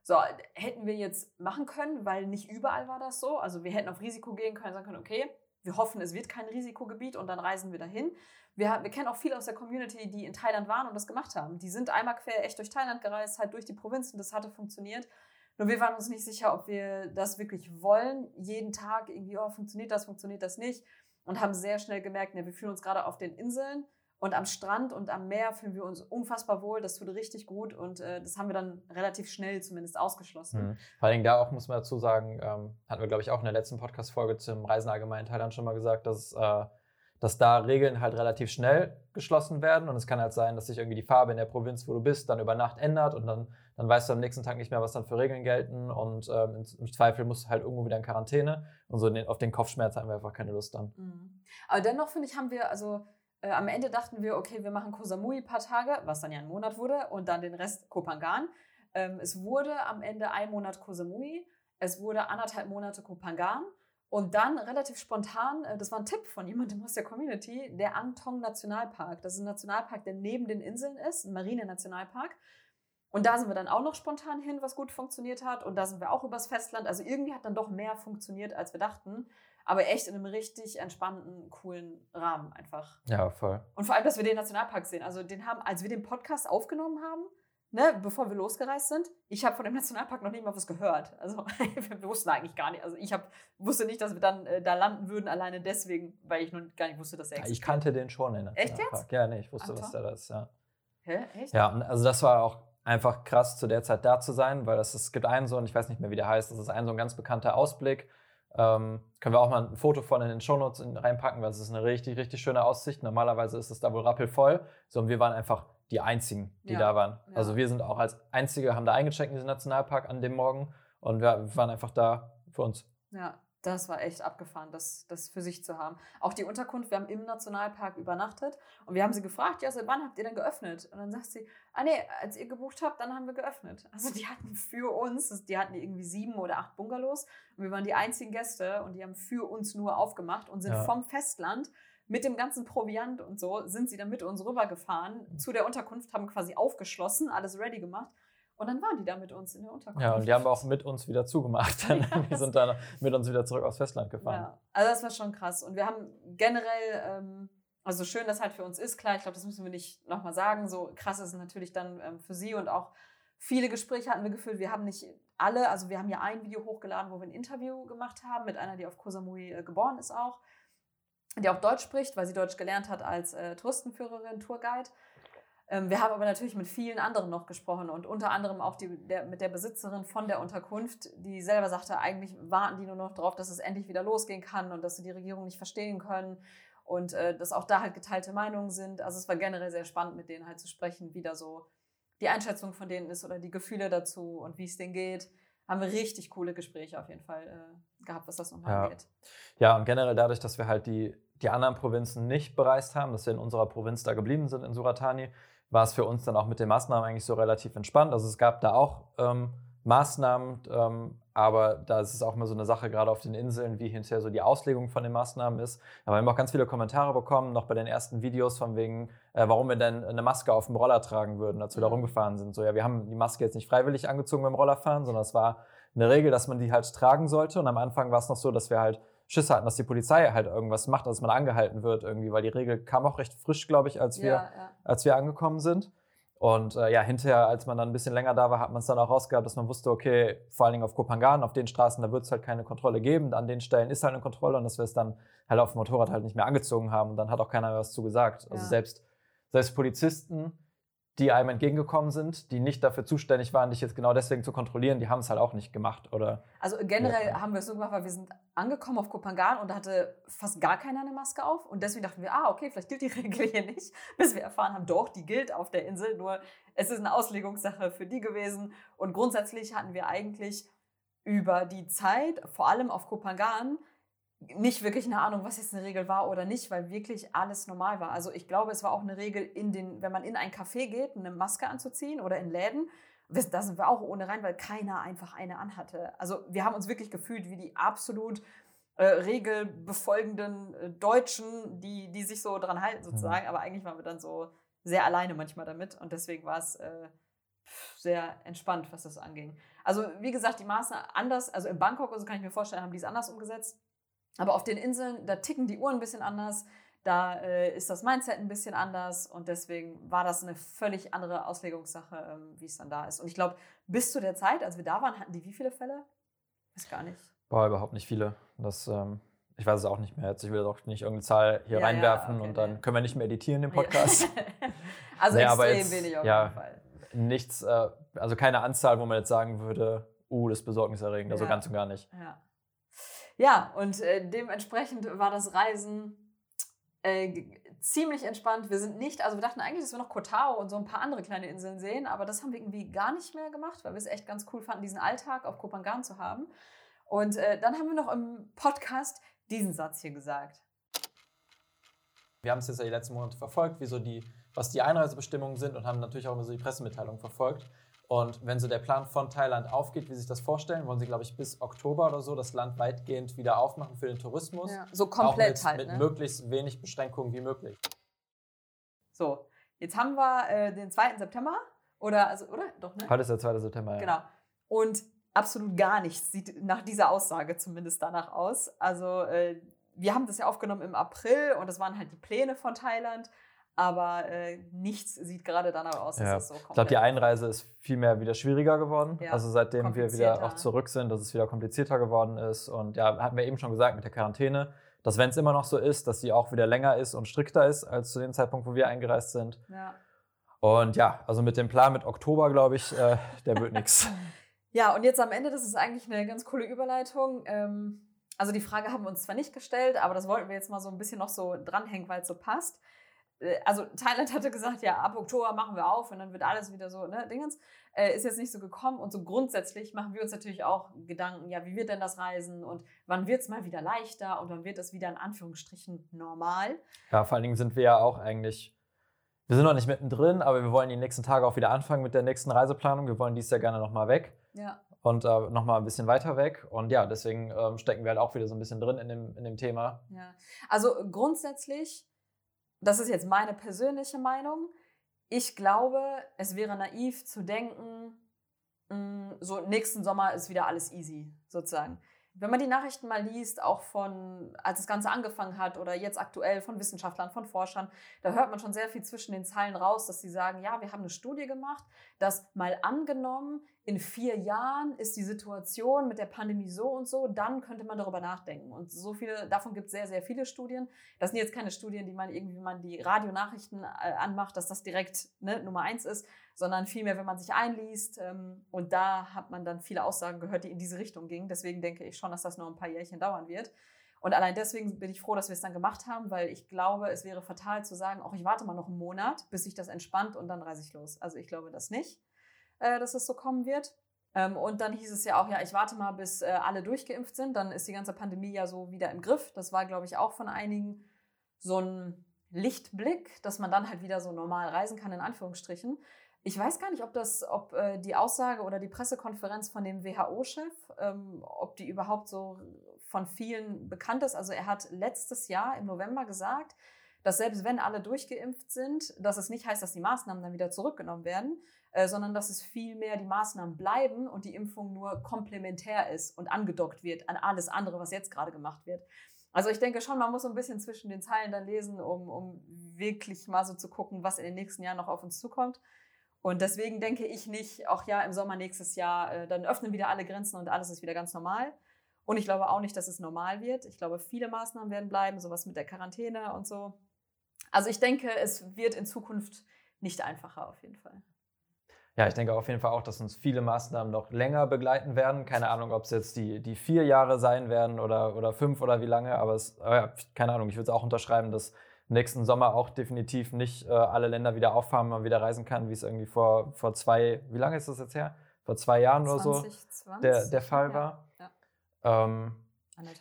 So, hätten wir jetzt machen können, weil nicht überall war das so. Also wir hätten auf Risiko gehen können, sagen können, okay, wir hoffen, es wird kein Risikogebiet und dann reisen wir dahin. Wir, wir kennen auch viele aus der Community, die in Thailand waren und das gemacht haben. Die sind einmal quer echt durch Thailand gereist, halt durch die Provinzen, das hatte funktioniert. Nur wir waren uns nicht sicher, ob wir das wirklich wollen. Jeden Tag irgendwie, oh, funktioniert das, funktioniert das nicht. Und haben sehr schnell gemerkt, ne, wir fühlen uns gerade auf den Inseln und am Strand und am Meer fühlen wir uns unfassbar wohl. Das tut richtig gut und äh, das haben wir dann relativ schnell zumindest ausgeschlossen. Mhm. Vor allen Dingen da auch muss man dazu sagen, ähm, hatten wir, glaube ich, auch in der letzten Podcast-Folge zum Reisen allgemein in Thailand schon mal gesagt, dass, äh, dass da Regeln halt relativ schnell geschlossen werden. Und es kann halt sein, dass sich irgendwie die Farbe in der Provinz, wo du bist, dann über Nacht ändert und dann, dann weißt du am nächsten Tag nicht mehr, was dann für Regeln gelten. Und ähm, im, Zweifel musst du halt irgendwo wieder in Quarantäne. Und so auf den Kopfschmerz haben wir einfach keine Lust dann. Mhm. Aber dennoch finde ich, haben wir, also äh, am Ende dachten wir, okay, wir machen Koh Samui ein paar Tage, was dann ja ein Monat wurde, und dann den Rest Koh Phangan. Ähm, es wurde am Ende ein Monat Koh Samui, es wurde anderthalb Monate Koh Phangan und dann relativ spontan, äh, das war ein Tipp von jemandem aus der Community, der Antong Nationalpark. Das ist ein Nationalpark, der neben den Inseln ist, ein Marine-Nationalpark. Und da sind wir dann auch noch spontan hin, was gut funktioniert hat. Und da sind wir auch übers Festland. Also irgendwie hat dann doch mehr funktioniert, als wir dachten. Aber echt in einem richtig entspannten, coolen Rahmen einfach. Ja, voll. Und vor allem, dass wir den Nationalpark sehen. Also den haben, als wir den Podcast aufgenommen haben, ne, bevor wir losgereist sind, ich habe von dem Nationalpark noch nicht mal was gehört. Also wir wussten eigentlich gar nicht. Also ich hab, wusste nicht, dass wir dann äh, da landen würden, alleine deswegen, weil ich noch gar nicht wusste, dass er Ja, ich existiert. kannte den schon in Echt Nationalpark. Ja, nee, ich wusste, Ach, was toll. da ist, ja. Hä? Echt? Ja, und also das war auch einfach krass, zu der Zeit da zu sein, weil das, es gibt einen so, und ich weiß nicht mehr, wie der heißt, das ist ein so ein ganz bekannter Ausblick. Ähm, können wir auch mal ein Foto von in den Shownotes in- reinpacken, weil es ist eine richtig, richtig schöne Aussicht. Normalerweise ist es da wohl rappelvoll. So, und wir waren einfach die Einzigen, die Ja, da waren. ja. Also wir sind auch als Einzige, haben da eingecheckt in diesen Nationalpark an dem Morgen und wir waren einfach da für uns. Ja, das war echt abgefahren, das, das für sich zu haben. Auch die Unterkunft, wir haben im Nationalpark übernachtet und wir haben sie gefragt, ja, seit wann habt ihr denn geöffnet? Und dann sagt sie, ah nee, als ihr gebucht habt, dann haben wir geöffnet. Also die hatten für uns, die hatten irgendwie sieben oder acht Bungalows und wir waren die einzigen Gäste und die haben für uns nur aufgemacht und sind Ja. vom Festland mit dem ganzen Proviant und so, sind sie dann mit uns rübergefahren zu der Unterkunft, haben quasi aufgeschlossen, alles ready gemacht und dann waren die da mit uns in der Unterkunft. Ja, und die haben auch mit uns wieder zugemacht. Dann. Ja, die sind dann mit uns wieder zurück aufs Festland gefahren. Ja, also das war schon krass. Und wir haben generell, ähm, also schön, dass halt für uns ist, klar, ich glaube, das müssen wir nicht nochmal sagen. So krass ist es natürlich dann ähm, für sie und auch viele Gespräche hatten wir geführt. Wir haben nicht alle, also wir haben ja ein Video hochgeladen, wo wir ein Interview gemacht haben mit einer, die auf Koh Samui äh, geboren ist auch. die auch Deutsch spricht, weil sie Deutsch gelernt hat als äh, Touristenführerin, Tourguide. Ähm, wir haben aber natürlich mit vielen anderen noch gesprochen und unter anderem auch die, der, mit der Besitzerin von der Unterkunft, die selber sagte, eigentlich warten die nur noch darauf, dass es endlich wieder losgehen kann und dass sie die Regierung nicht verstehen können und äh, dass auch da halt geteilte Meinungen sind. Also es war generell sehr spannend, mit denen halt zu sprechen, wie da so die Einschätzung von denen ist oder die Gefühle dazu und wie es denen geht. Haben wir richtig coole Gespräche auf jeden Fall äh, gehabt, was das nochmal Ja. angeht. Ja, und generell dadurch, dass wir halt die, die anderen Provinzen nicht bereist haben, dass wir in unserer Provinz da geblieben sind, in Suratani, war es für uns dann auch mit den Maßnahmen eigentlich so relativ entspannt. Also es gab da auch ähm, Maßnahmen, ähm, aber da ist es auch immer so eine Sache, gerade auf den Inseln, wie hinterher so die Auslegung von den Maßnahmen ist. Aber wir haben auch ganz viele Kommentare bekommen, noch bei den ersten Videos von wegen, äh, warum wir denn eine Maske auf dem Roller tragen würden, als wir da Mhm. rumgefahren sind. So, ja, wir haben die Maske jetzt nicht freiwillig angezogen beim Rollerfahren, sondern es war eine Regel, dass man die halt tragen sollte. Und am Anfang war es noch so, dass wir halt Schiss hatten, dass die Polizei halt irgendwas macht, dass man angehalten wird irgendwie, weil die Regel kam auch recht frisch, glaube ich, als wir, Ja, ja. als wir angekommen sind. Und äh, ja, hinterher, als man dann ein bisschen länger da war, hat man es dann auch rausgehabt, dass man wusste, okay, vor allen Dingen auf Kopangan, auf den Straßen, da wird es halt keine Kontrolle geben. An den Stellen ist halt eine Kontrolle und dass wir es dann halt auf dem Motorrad halt nicht mehr angezogen haben. Und dann hat auch keiner was zu gesagt. Also Ja. selbst, selbst Polizisten, die einem entgegengekommen sind, die nicht dafür zuständig waren, dich jetzt genau deswegen zu kontrollieren, die haben es halt auch nicht gemacht. Oder Also generell Ja. haben wir es so gemacht, weil wir sind angekommen auf Kopangan und da hatte fast gar keiner eine Maske auf. Und deswegen dachten wir, ah, okay, vielleicht gilt die Regel hier nicht, bis wir erfahren haben, doch, die gilt auf der Insel. Nur es ist eine Auslegungssache für die gewesen. Und grundsätzlich hatten wir eigentlich über die Zeit, vor allem auf Kopangan, nicht wirklich eine Ahnung, was jetzt eine Regel war oder nicht, weil wirklich alles normal war. Also ich glaube, es war auch eine Regel, in den, wenn man in ein Café geht, eine Maske anzuziehen oder in Läden. Da sind wir auch ohne rein, weil keiner einfach eine anhatte. Also wir haben uns wirklich gefühlt wie die absolut äh, regelbefolgenden äh, Deutschen, die, die sich so dran halten sozusagen. Aber eigentlich waren wir dann so sehr alleine manchmal damit und deswegen war es äh, sehr entspannt, was das anging. Also wie gesagt, die Maßnahmen anders, also in Bangkok, also kann ich mir vorstellen, haben die es anders umgesetzt. Aber auf den Inseln, da ticken die Uhren ein bisschen anders, da äh, ist das Mindset ein bisschen anders und deswegen war das eine völlig andere Auslegungssache, ähm, wie es dann da ist. Und ich glaube, bis zu der Zeit, als wir da waren, hatten die wie viele Fälle? Weiß gar nicht. Boah, überhaupt nicht viele. Das, ähm, ich weiß es auch nicht mehr jetzt. Ich will auch nicht irgendeine Zahl hier Ja, ja, reinwerfen okay, und dann nee. können wir nicht mehr editieren den Podcast. also Nee, extrem jetzt- wenig auf ja. jeden Fall. Nichts, äh, also keine Anzahl, wo man jetzt sagen würde, uh, das ist besorgniserregend. Also Ja. ganz und gar nicht. Ja, ja und äh, dementsprechend war das Reisen äh, ziemlich entspannt. Wir sind nicht, also wir dachten eigentlich, dass wir noch Koh Tao und so ein paar andere kleine Inseln sehen, aber das haben wir irgendwie gar nicht mehr gemacht, weil wir es echt ganz cool fanden, diesen Alltag auf Koh Phangan zu haben. Und äh, dann haben wir noch im Podcast diesen Satz hier gesagt. Wir haben es jetzt ja die letzten Monate verfolgt, wie so die, was die Einreisebestimmungen sind und haben natürlich auch immer so die Pressemitteilung verfolgt. Und wenn so der Plan von Thailand aufgeht, wie Sie sich das vorstellen, wollen Sie, glaube ich, bis Oktober oder so das Land weitgehend wieder aufmachen für den Tourismus. Ja, so komplett mit, halt. mit ne? möglichst wenig Beschränkungen wie möglich. So, jetzt haben wir äh, den 2. September. Oder, also, oder? Doch, ne? Heute ist der 2. September. Ja. Genau. Und absolut gar nichts sieht nach dieser Aussage zumindest danach aus. Also äh, wir haben das ja aufgenommen im April und das waren halt die Pläne von Thailand, aber äh, nichts sieht gerade danach aus, dass Ja. das so kommt. Ich glaube, die Einreise ist vielmehr wieder schwieriger geworden. Ja, also seitdem wir wieder auch zurück sind, dass es wieder komplizierter geworden ist. Und ja, hatten wir eben schon gesagt mit der Quarantäne, dass wenn es immer noch so ist, dass sie auch wieder länger ist und strikter ist als zu dem Zeitpunkt, wo wir eingereist sind. Ja. Und ja, also mit dem Plan mit Oktober, glaube ich, äh, der wird nichts. ja, und jetzt am Ende, das ist eigentlich eine ganz coole Überleitung. Ähm, also die Frage haben wir uns zwar nicht gestellt, aber das wollten wir jetzt mal so ein bisschen noch so dranhängen, weil es so passt. Äh, Also Thailand hatte gesagt, ja, ab Oktober machen wir auf und dann wird alles wieder so, ne, Dingens. Äh, ist jetzt nicht so gekommen und so grundsätzlich machen wir uns natürlich auch Gedanken, ja, wie wird denn das Reisen und wann wird es mal wieder leichter und wann wird es wieder in Anführungsstrichen normal? Ja, vor allen Dingen sind wir ja auch eigentlich, wir sind noch nicht mittendrin, aber wir wollen die nächsten Tage auch wieder anfangen mit der nächsten Reiseplanung. Wir wollen dies Jahr gerne nochmal weg. Ja. und äh, nochmal ein bisschen weiter weg. Und ja, deswegen ähm, stecken wir halt auch wieder so ein bisschen drin in dem, in dem Thema. Ja, also grundsätzlich, das ist jetzt meine persönliche Meinung, ich glaube, es wäre naiv zu denken, mh, so nächsten Sommer ist wieder alles easy, sozusagen. wenn man die Nachrichten mal liest, auch von, als das Ganze angefangen hat oder jetzt aktuell von Wissenschaftlern, von Forschern, da hört man schon sehr viel zwischen den Zeilen raus, dass sie sagen, ja, wir haben eine Studie gemacht, dass mal angenommen, in vier Jahren ist die Situation mit der Pandemie so und so, dann könnte man darüber nachdenken. Und so viele, davon gibt es sehr, sehr viele Studien. Das sind jetzt keine Studien, die man irgendwie, wenn man die Radionachrichten äh, anmacht, dass das direkt ne, Nummer eins ist, sondern vielmehr, wenn man sich einliest. Ähm, und da hat man dann viele Aussagen gehört, die in diese Richtung gingen. Deswegen denke ich schon, dass das noch ein paar Jährchen dauern wird. Und allein deswegen bin ich froh, dass wir es dann gemacht haben, weil ich glaube, es wäre fatal zu sagen, auch ich warte mal noch einen Monat, bis sich das entspannt und dann reise ich los. Also ich glaube das nicht äh, dass es so kommen wird. Ähm, und dann hieß es ja auch, ja, ich warte mal, bis äh, alle durchgeimpft sind. Dann ist die ganze Pandemie ja so wieder im Griff. Das war, glaube ich, auch von einigen so ein Lichtblick, dass man dann halt wieder so normal reisen kann, in Anführungsstrichen. Ich weiß gar nicht, ob das, ob äh, die Aussage oder die Pressekonferenz von dem WHO-Chef, ähm, ob die überhaupt so von vielen bekannt ist. Also er hat letztes Jahr im November gesagt, dass selbst wenn alle durchgeimpft sind, dass es nicht heißt, dass die Maßnahmen dann wieder zurückgenommen werden, äh, sondern dass es vielmehr die Maßnahmen bleiben und die Impfung nur komplementär ist und angedockt wird an alles andere, was jetzt gerade gemacht wird. Also ich denke schon, man muss so ein bisschen zwischen den Zeilen dann lesen, um, um wirklich mal so zu gucken, was in den nächsten Jahren noch auf uns zukommt. Und deswegen denke ich nicht, auch ja, im Sommer nächstes Jahr, äh, dann öffnen wieder alle Grenzen und alles ist wieder ganz normal. Und ich glaube auch nicht, dass es normal wird. Ich glaube, viele Maßnahmen werden bleiben, sowas mit der Quarantäne und so. Also ich denke, es wird in Zukunft nicht einfacher auf jeden Fall. Ja, ich denke auf jeden Fall auch, dass uns viele Maßnahmen noch länger begleiten werden. Keine Ahnung, ob es jetzt die, die vier Jahre sein werden oder, oder fünf oder wie lange, aber es, äh, keine Ahnung, ich würde es auch unterschreiben, dass nächsten Sommer auch definitiv nicht äh, alle Länder wieder auffahren, man wieder reisen kann, wie es irgendwie vor, vor zwei, wie lange ist das jetzt her? Vor zwei Jahren 20, oder so der, der Fall war. Ja, ja. Ähm,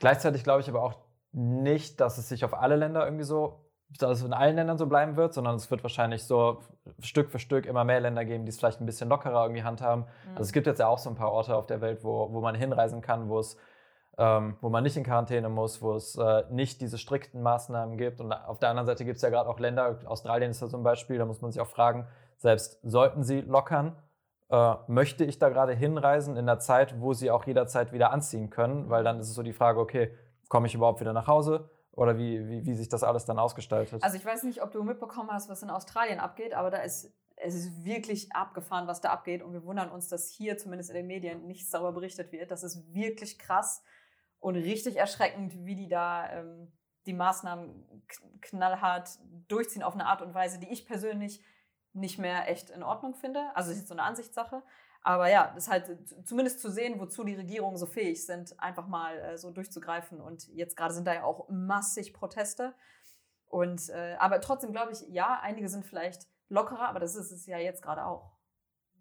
gleichzeitig glaube ich aber auch nicht, dass es sich auf alle Länder irgendwie so dass es in allen Ländern so bleiben wird, sondern es wird wahrscheinlich so Stück für Stück immer mehr Länder geben, die es vielleicht ein bisschen lockerer irgendwie handhaben. Mhm. Also es gibt jetzt ja auch so ein paar Orte auf der Welt, wo, wo man hinreisen kann, wo es ähm, wo man nicht in Quarantäne muss, wo es äh, nicht diese strikten Maßnahmen gibt. Und auf der anderen Seite gibt es ja gerade auch Länder, Australien ist ja so ein Beispiel, da muss man sich auch fragen, selbst sollten sie lockern, äh, möchte ich da gerade hinreisen in der Zeit, wo sie auch jederzeit wieder anziehen können? Weil dann ist es so die Frage, okay, komme ich überhaupt wieder nach Hause? Oder wie, wie, wie sich das alles dann ausgestaltet? Also ich weiß nicht, ob du mitbekommen hast, was in Australien abgeht, aber da ist es ist wirklich abgefahren, was da abgeht. Und wir wundern uns, dass hier zumindest in den Medien nichts darüber berichtet wird. Das ist wirklich krass und richtig erschreckend, wie die da ähm, die Maßnahmen knallhart durchziehen auf eine Art und Weise, die ich persönlich nicht mehr echt in Ordnung finde. Also ist jetzt so eine Ansichtssache. Aber ja, das ist halt zumindest zu sehen, wozu die Regierungen so fähig sind, einfach mal äh, so durchzugreifen. Und jetzt gerade sind da ja auch massig Proteste. Und äh, aber trotzdem glaube ich, ja, einige sind vielleicht lockerer, aber das ist es ja jetzt gerade auch.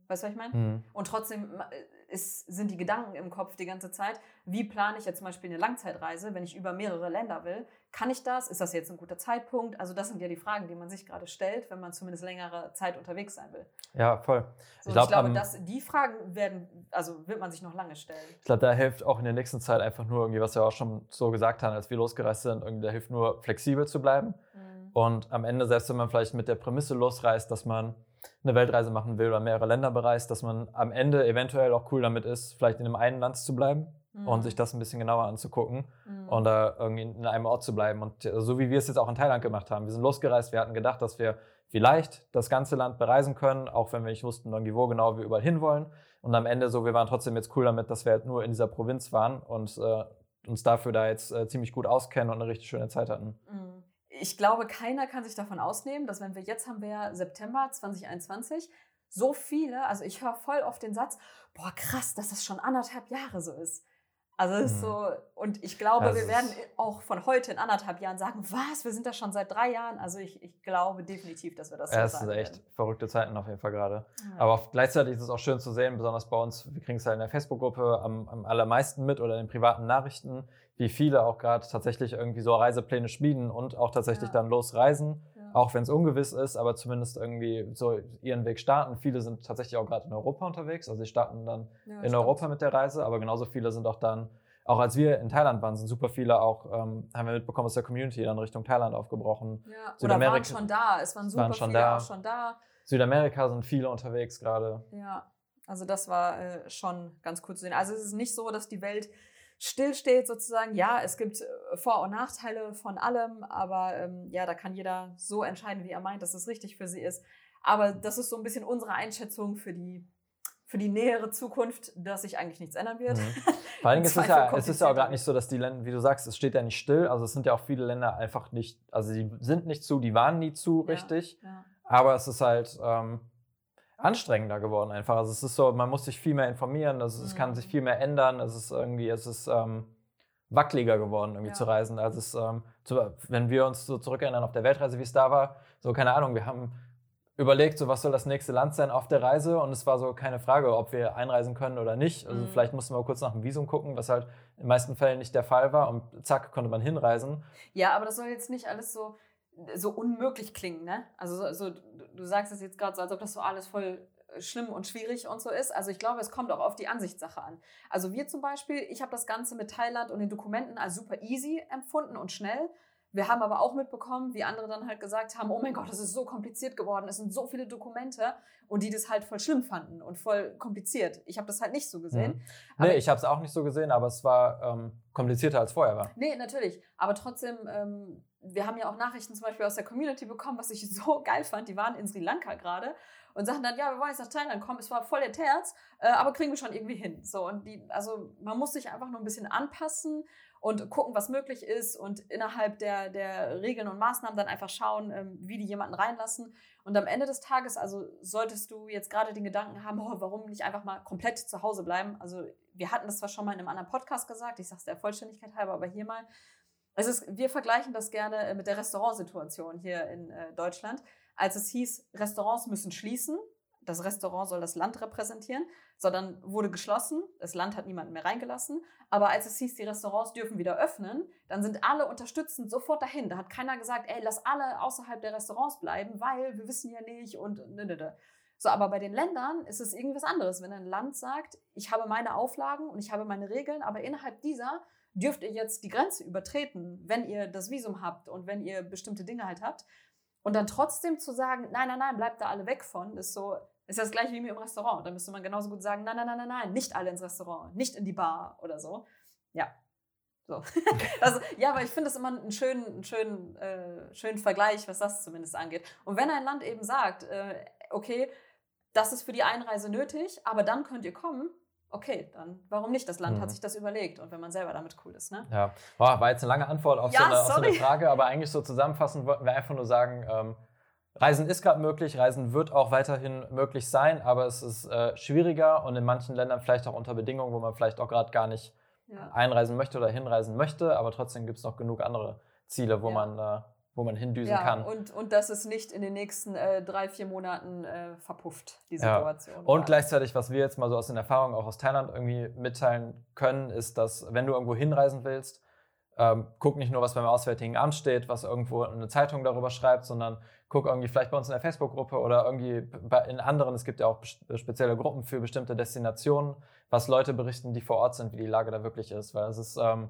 Weißt du, was ich meine? Mhm. Und trotzdem äh, ist, sind die Gedanken im Kopf die ganze Zeit. Wie plane ich jetzt zum Beispiel eine Langzeitreise, wenn ich über mehrere Länder will? Kann ich das? Ist das jetzt ein guter Zeitpunkt? Also das sind ja die Fragen, die man sich gerade stellt, wenn man zumindest längere Zeit unterwegs sein will. Ja, voll. So, ich, glaub, ich glaube, um, dass die Fragen werden, also wird man sich noch lange stellen. Ich glaube, da hilft auch in der nächsten Zeit einfach nur irgendwie, was wir auch schon so gesagt haben, als wir losgereist sind, irgendwie, da hilft nur flexibel zu bleiben. Mhm. Und am Ende, selbst wenn man vielleicht mit der Prämisse losreist, dass man eine Weltreise machen will oder mehrere Länder bereist, dass man am Ende eventuell auch cool damit ist, vielleicht in einem einen Land zu bleiben mhm. und sich das ein bisschen genauer anzugucken mhm. und da irgendwie in einem Ort zu bleiben. Und so wie wir es jetzt auch in Thailand gemacht haben. Wir sind losgereist, wir hatten gedacht, dass wir vielleicht das ganze Land bereisen können, auch wenn wir nicht wussten, irgendwie wo genau wir überall hinwollen. Und am Ende so, wir waren trotzdem jetzt cool damit, dass wir halt nur in dieser Provinz waren und äh, uns dafür da jetzt äh, ziemlich gut auskennen und eine richtig schöne Zeit hatten. Mhm ich glaube, keiner kann sich davon ausnehmen, dass wenn wir jetzt haben wir September 2021, so viele, also ich höre voll oft den Satz, boah, krass, dass das schon anderthalb Jahre so ist. Also es ist mhm. so, und ich glaube, das wir werden auch von heute in anderthalb Jahren sagen, was, wir sind da schon seit drei Jahren. Also ich, ich glaube definitiv, dass wir das so ja, Es sind echt werden. verrückte Zeiten auf jeden Fall gerade. Ja. Aber gleichzeitig ist es auch schön zu sehen, besonders bei uns, wir kriegen es ja in der Facebook-Gruppe am, am allermeisten mit oder in den privaten Nachrichten, wie viele auch gerade tatsächlich irgendwie so Reisepläne schmieden und auch tatsächlich ja. dann losreisen, ja. auch wenn es ungewiss ist, aber zumindest irgendwie so ihren Weg starten. Viele sind tatsächlich auch gerade in Europa unterwegs, also sie starten dann ja, in stimmt. Europa mit der Reise, aber genauso viele sind auch dann, auch als wir in Thailand waren, sind super viele auch, ähm, haben wir mitbekommen aus der Community, dann Richtung Thailand aufgebrochen. Ja. Oder waren schon da, es waren super waren viele da. auch schon da. Südamerika sind viele unterwegs gerade. Ja, also das war äh, schon ganz cool zu sehen. Also es ist nicht so, dass die Welt stillsteht sozusagen. Ja, es gibt äh, Vor- und Nachteile von allem, aber ähm, ja, da kann jeder so entscheiden, wie er meint, dass es richtig für sie ist. Aber das ist so ein bisschen unsere Einschätzung für die, für die nähere Zukunft, dass sich eigentlich nichts ändern wird. Mhm. Vor allen Dingen ist es ja, es ist ja auch gerade nicht so, dass die Länder, wie du sagst, es steht ja nicht still. Also es sind ja auch viele Länder einfach nicht, also sie sind nicht zu, die waren nie zu, Ja, richtig. Ja. Aber es ist halt ähm, anstrengender geworden einfach. Also es ist so, man muss sich viel mehr informieren, also es kann Mhm. sich viel mehr ändern, es ist irgendwie, es ist ähm, wackeliger geworden, irgendwie Ja. zu reisen. Also es, ähm, zu, wenn wir uns so zurückerinnern auf der Weltreise, wie es da war, so keine Ahnung, wir haben überlegt, so was soll das nächste Land sein auf der Reise und es war so keine Frage, ob wir einreisen können oder nicht. Also Mhm. vielleicht mussten wir kurz nach dem Visum gucken, was halt in den meisten Fällen nicht der Fall war und zack, konnte man hinreisen. Ja, aber das soll jetzt nicht alles so, so unmöglich klingen, ne? Also so, so, du, du sagst es jetzt gerade so, als ob das so alles voll äh, schlimm und schwierig und so ist. Also ich glaube, es kommt auch auf die Ansichtssache an. Also wir zum Beispiel, ich habe das Ganze mit Thailand und den Dokumenten als super easy empfunden und schnell. Wir haben aber auch mitbekommen, wie andere dann halt gesagt haben, oh mein Gott, das ist so kompliziert geworden, es sind so viele Dokumente und die das halt voll schlimm fanden und voll kompliziert. Ich habe das halt nicht so gesehen. Mhm. Nee, ich habe es auch nicht so gesehen, aber es war ähm, komplizierter als vorher war. Nee, natürlich. Aber trotzdem, ähm, wir haben ja auch Nachrichten zum Beispiel aus der Community bekommen, was ich so geil fand. Die waren in Sri Lanka gerade und sagten dann, ja, wir wollen jetzt nach Thailand kommen. Es war voll der Terz, äh, aber kriegen wir schon irgendwie hin. So, und die, also man muss sich einfach nur ein bisschen anpassen und gucken, was möglich ist und innerhalb der, der Regeln und Maßnahmen dann einfach schauen, ähm, wie die jemanden reinlassen. Und am Ende des Tages, also solltest du jetzt gerade den Gedanken haben, oh, warum nicht einfach mal komplett zu Hause bleiben? Also wir hatten das zwar schon mal in einem anderen Podcast gesagt, ich sage es der Vollständigkeit halber, aber hier mal. Es ist, wir vergleichen das gerne äh, mit der Restaurantsituation hier in äh, Deutschland. Als es hieß, Restaurants müssen schließen, das Restaurant soll das Land repräsentieren, sondern wurde geschlossen, das Land hat niemanden mehr reingelassen. Aber als es hieß, die Restaurants dürfen wieder öffnen, dann sind alle unterstützend sofort dahin. Da hat keiner gesagt, ey, lass alle außerhalb der Restaurants bleiben, weil wir wissen ja nicht und ne, ne, ne. So, aber bei den Ländern ist es irgendwas anderes. Wenn ein Land sagt, ich habe meine Auflagen und ich habe meine Regeln, aber innerhalb dieser dürft ihr jetzt die Grenze übertreten, wenn ihr das Visum habt und wenn ihr bestimmte Dinge halt habt. Und dann trotzdem zu sagen, nein, nein, nein, bleibt da alle weg von, ist so, ist das gleiche wie mir im Restaurant. Da müsste man genauso gut sagen, nein, nein, nein, nein, nein, nicht alle ins Restaurant, nicht in die Bar oder so. Ja. So. also, ja, aber ich finde das immer einen schönen, einen schönen, äh, schönen Vergleich, was das zumindest angeht. Und wenn ein Land eben sagt, äh, okay, das ist für die Einreise nötig, aber dann könnt ihr kommen, okay, dann warum nicht? Das Land Mhm. hat sich das überlegt und wenn man selber damit cool ist, ne? Ja, Boah, war jetzt eine lange Antwort auf, Ja, so, eine, auf so eine. Frage, aber eigentlich so zusammenfassend wollten wir einfach nur sagen, ähm, Reisen ist gerade möglich, Reisen wird auch weiterhin möglich sein, aber es ist äh, schwieriger und in manchen Ländern vielleicht auch unter Bedingungen, wo man vielleicht auch gerade gar nicht Ja. einreisen möchte oder hinreisen möchte, aber trotzdem gibt es noch genug andere Ziele, wo Ja. man äh, wo man hindüsen Ja, kann. und, und dass es nicht in den nächsten äh, drei, vier Monaten äh, verpufft, die Ja. Situation. Und Ja. gleichzeitig, was wir jetzt mal so aus den Erfahrungen auch aus Thailand irgendwie mitteilen können, ist, dass wenn du irgendwo hinreisen willst, ähm, guck nicht nur, was beim Auswärtigen Amt steht, was irgendwo eine Zeitung darüber schreibt, sondern guck irgendwie vielleicht bei uns in der Facebook-Gruppe oder irgendwie bei, in anderen, es gibt ja auch spezielle Gruppen für bestimmte Destinationen, was Leute berichten, die vor Ort sind, wie die Lage da wirklich ist. Weil es ist ähm,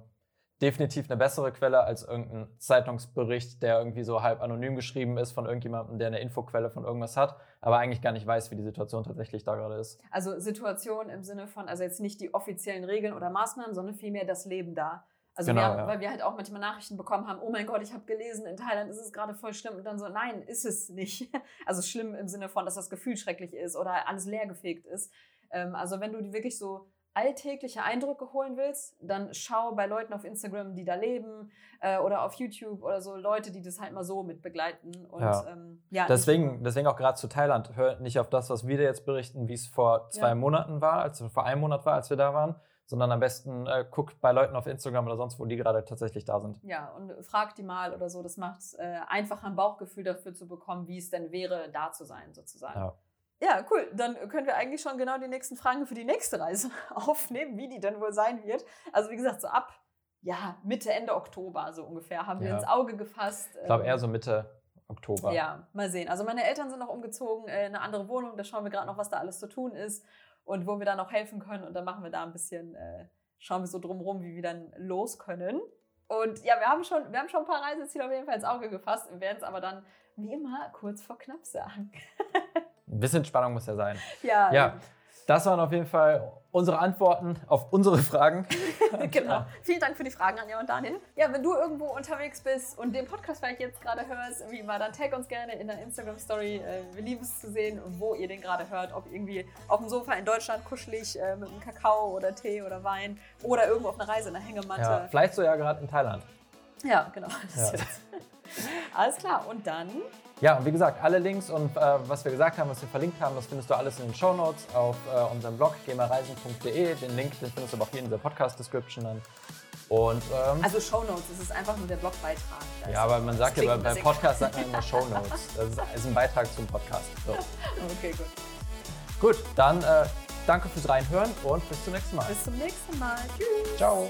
definitiv eine bessere Quelle als irgendein Zeitungsbericht, der irgendwie so halb anonym geschrieben ist von irgendjemandem, der eine Infoquelle von irgendwas hat, aber eigentlich gar nicht weiß, wie die Situation tatsächlich da gerade ist. Also Situation im Sinne von, also jetzt nicht die offiziellen Regeln oder Maßnahmen, sondern vielmehr das Leben da. Also Genau, wir ja. weil wir halt auch manchmal Nachrichten bekommen haben, oh mein Gott, ich habe gelesen, in Thailand ist es gerade voll schlimm und dann so, nein, ist es nicht. Also schlimm im Sinne von, dass das Gefühl schrecklich ist oder alles leergefegt ist. Ähm, also wenn du die wirklich so alltägliche Eindrücke holen willst, dann schau bei Leuten auf Instagram, die da leben äh, oder auf YouTube oder so Leute, die das halt mal so mit begleiten. Und Ja. ähm, ja, Deswegen, deswegen auch gerade zu Thailand, hör nicht auf das, was wir dir jetzt berichten, wie es vor zwei Ja. Monaten war, als vor einem Monat war, als wir da waren, sondern am besten äh, guck bei Leuten auf Instagram oder sonst wo, die gerade tatsächlich da sind. Ja, und frag die mal oder so. Das macht es äh, einfach ein Bauchgefühl dafür zu bekommen, wie es denn wäre, da zu sein, sozusagen. Ja. Ja, cool. Dann können wir eigentlich schon genau die nächsten Fragen für die nächste Reise aufnehmen, wie die denn wohl sein wird. Also wie gesagt, so ab ja, Mitte, Ende Oktober so ungefähr haben wir Ja. ins Auge gefasst. Ich glaube Ähm, eher so Mitte Oktober. Ja, mal sehen. Also meine Eltern sind noch umgezogen in eine andere Wohnung. Da schauen wir gerade noch, was da alles zu tun ist und wo wir da noch helfen können. Und dann machen wir da ein bisschen, äh, schauen wir so drumherum, wie wir dann los können. Und ja, wir haben schon, wir haben schon ein paar Reiseziele auf jeden Fall ins Auge gefasst und werden es aber dann wie immer kurz vor knapp sagen. Ein bisschen Spannung muss ja sein. Ja, Ja. Das waren auf jeden Fall unsere Antworten auf unsere Fragen. genau. Vielen Dank für die Fragen, Anja und Daniel. Ja, wenn du irgendwo unterwegs bist und den Podcast vielleicht jetzt gerade hörst, wie immer, dann tag uns gerne in der Instagram-Story. Äh, wir lieben es zu sehen, wo ihr den gerade hört. Ob irgendwie auf dem Sofa in Deutschland kuschelig äh, mit einem Kakao oder Tee oder Wein oder irgendwo auf einer Reise in der Hängematte. Ja, vielleicht so ja gerade in Thailand. Ja, genau. Ja. Alles klar. Und dann ja, und wie gesagt, alle Links und äh, was wir gesagt haben, was wir verlinkt haben, das findest du alles in den Show Notes auf äh, unserem Blog gmareisen.de. Den Link, den findest du aber auch hier in der Podcast-Description dann. Und, ähm, also Show Notes, das ist einfach nur der Blogbeitrag. Ja, aber man sagt ja, bei Podcast sagt man immer Show Notes. Das ist, ist, ein Beitrag zum Podcast. So. Okay, gut. Gut, dann äh, danke fürs Reinhören und bis zum nächsten Mal. Bis zum nächsten Mal. Tschüss. Ciao.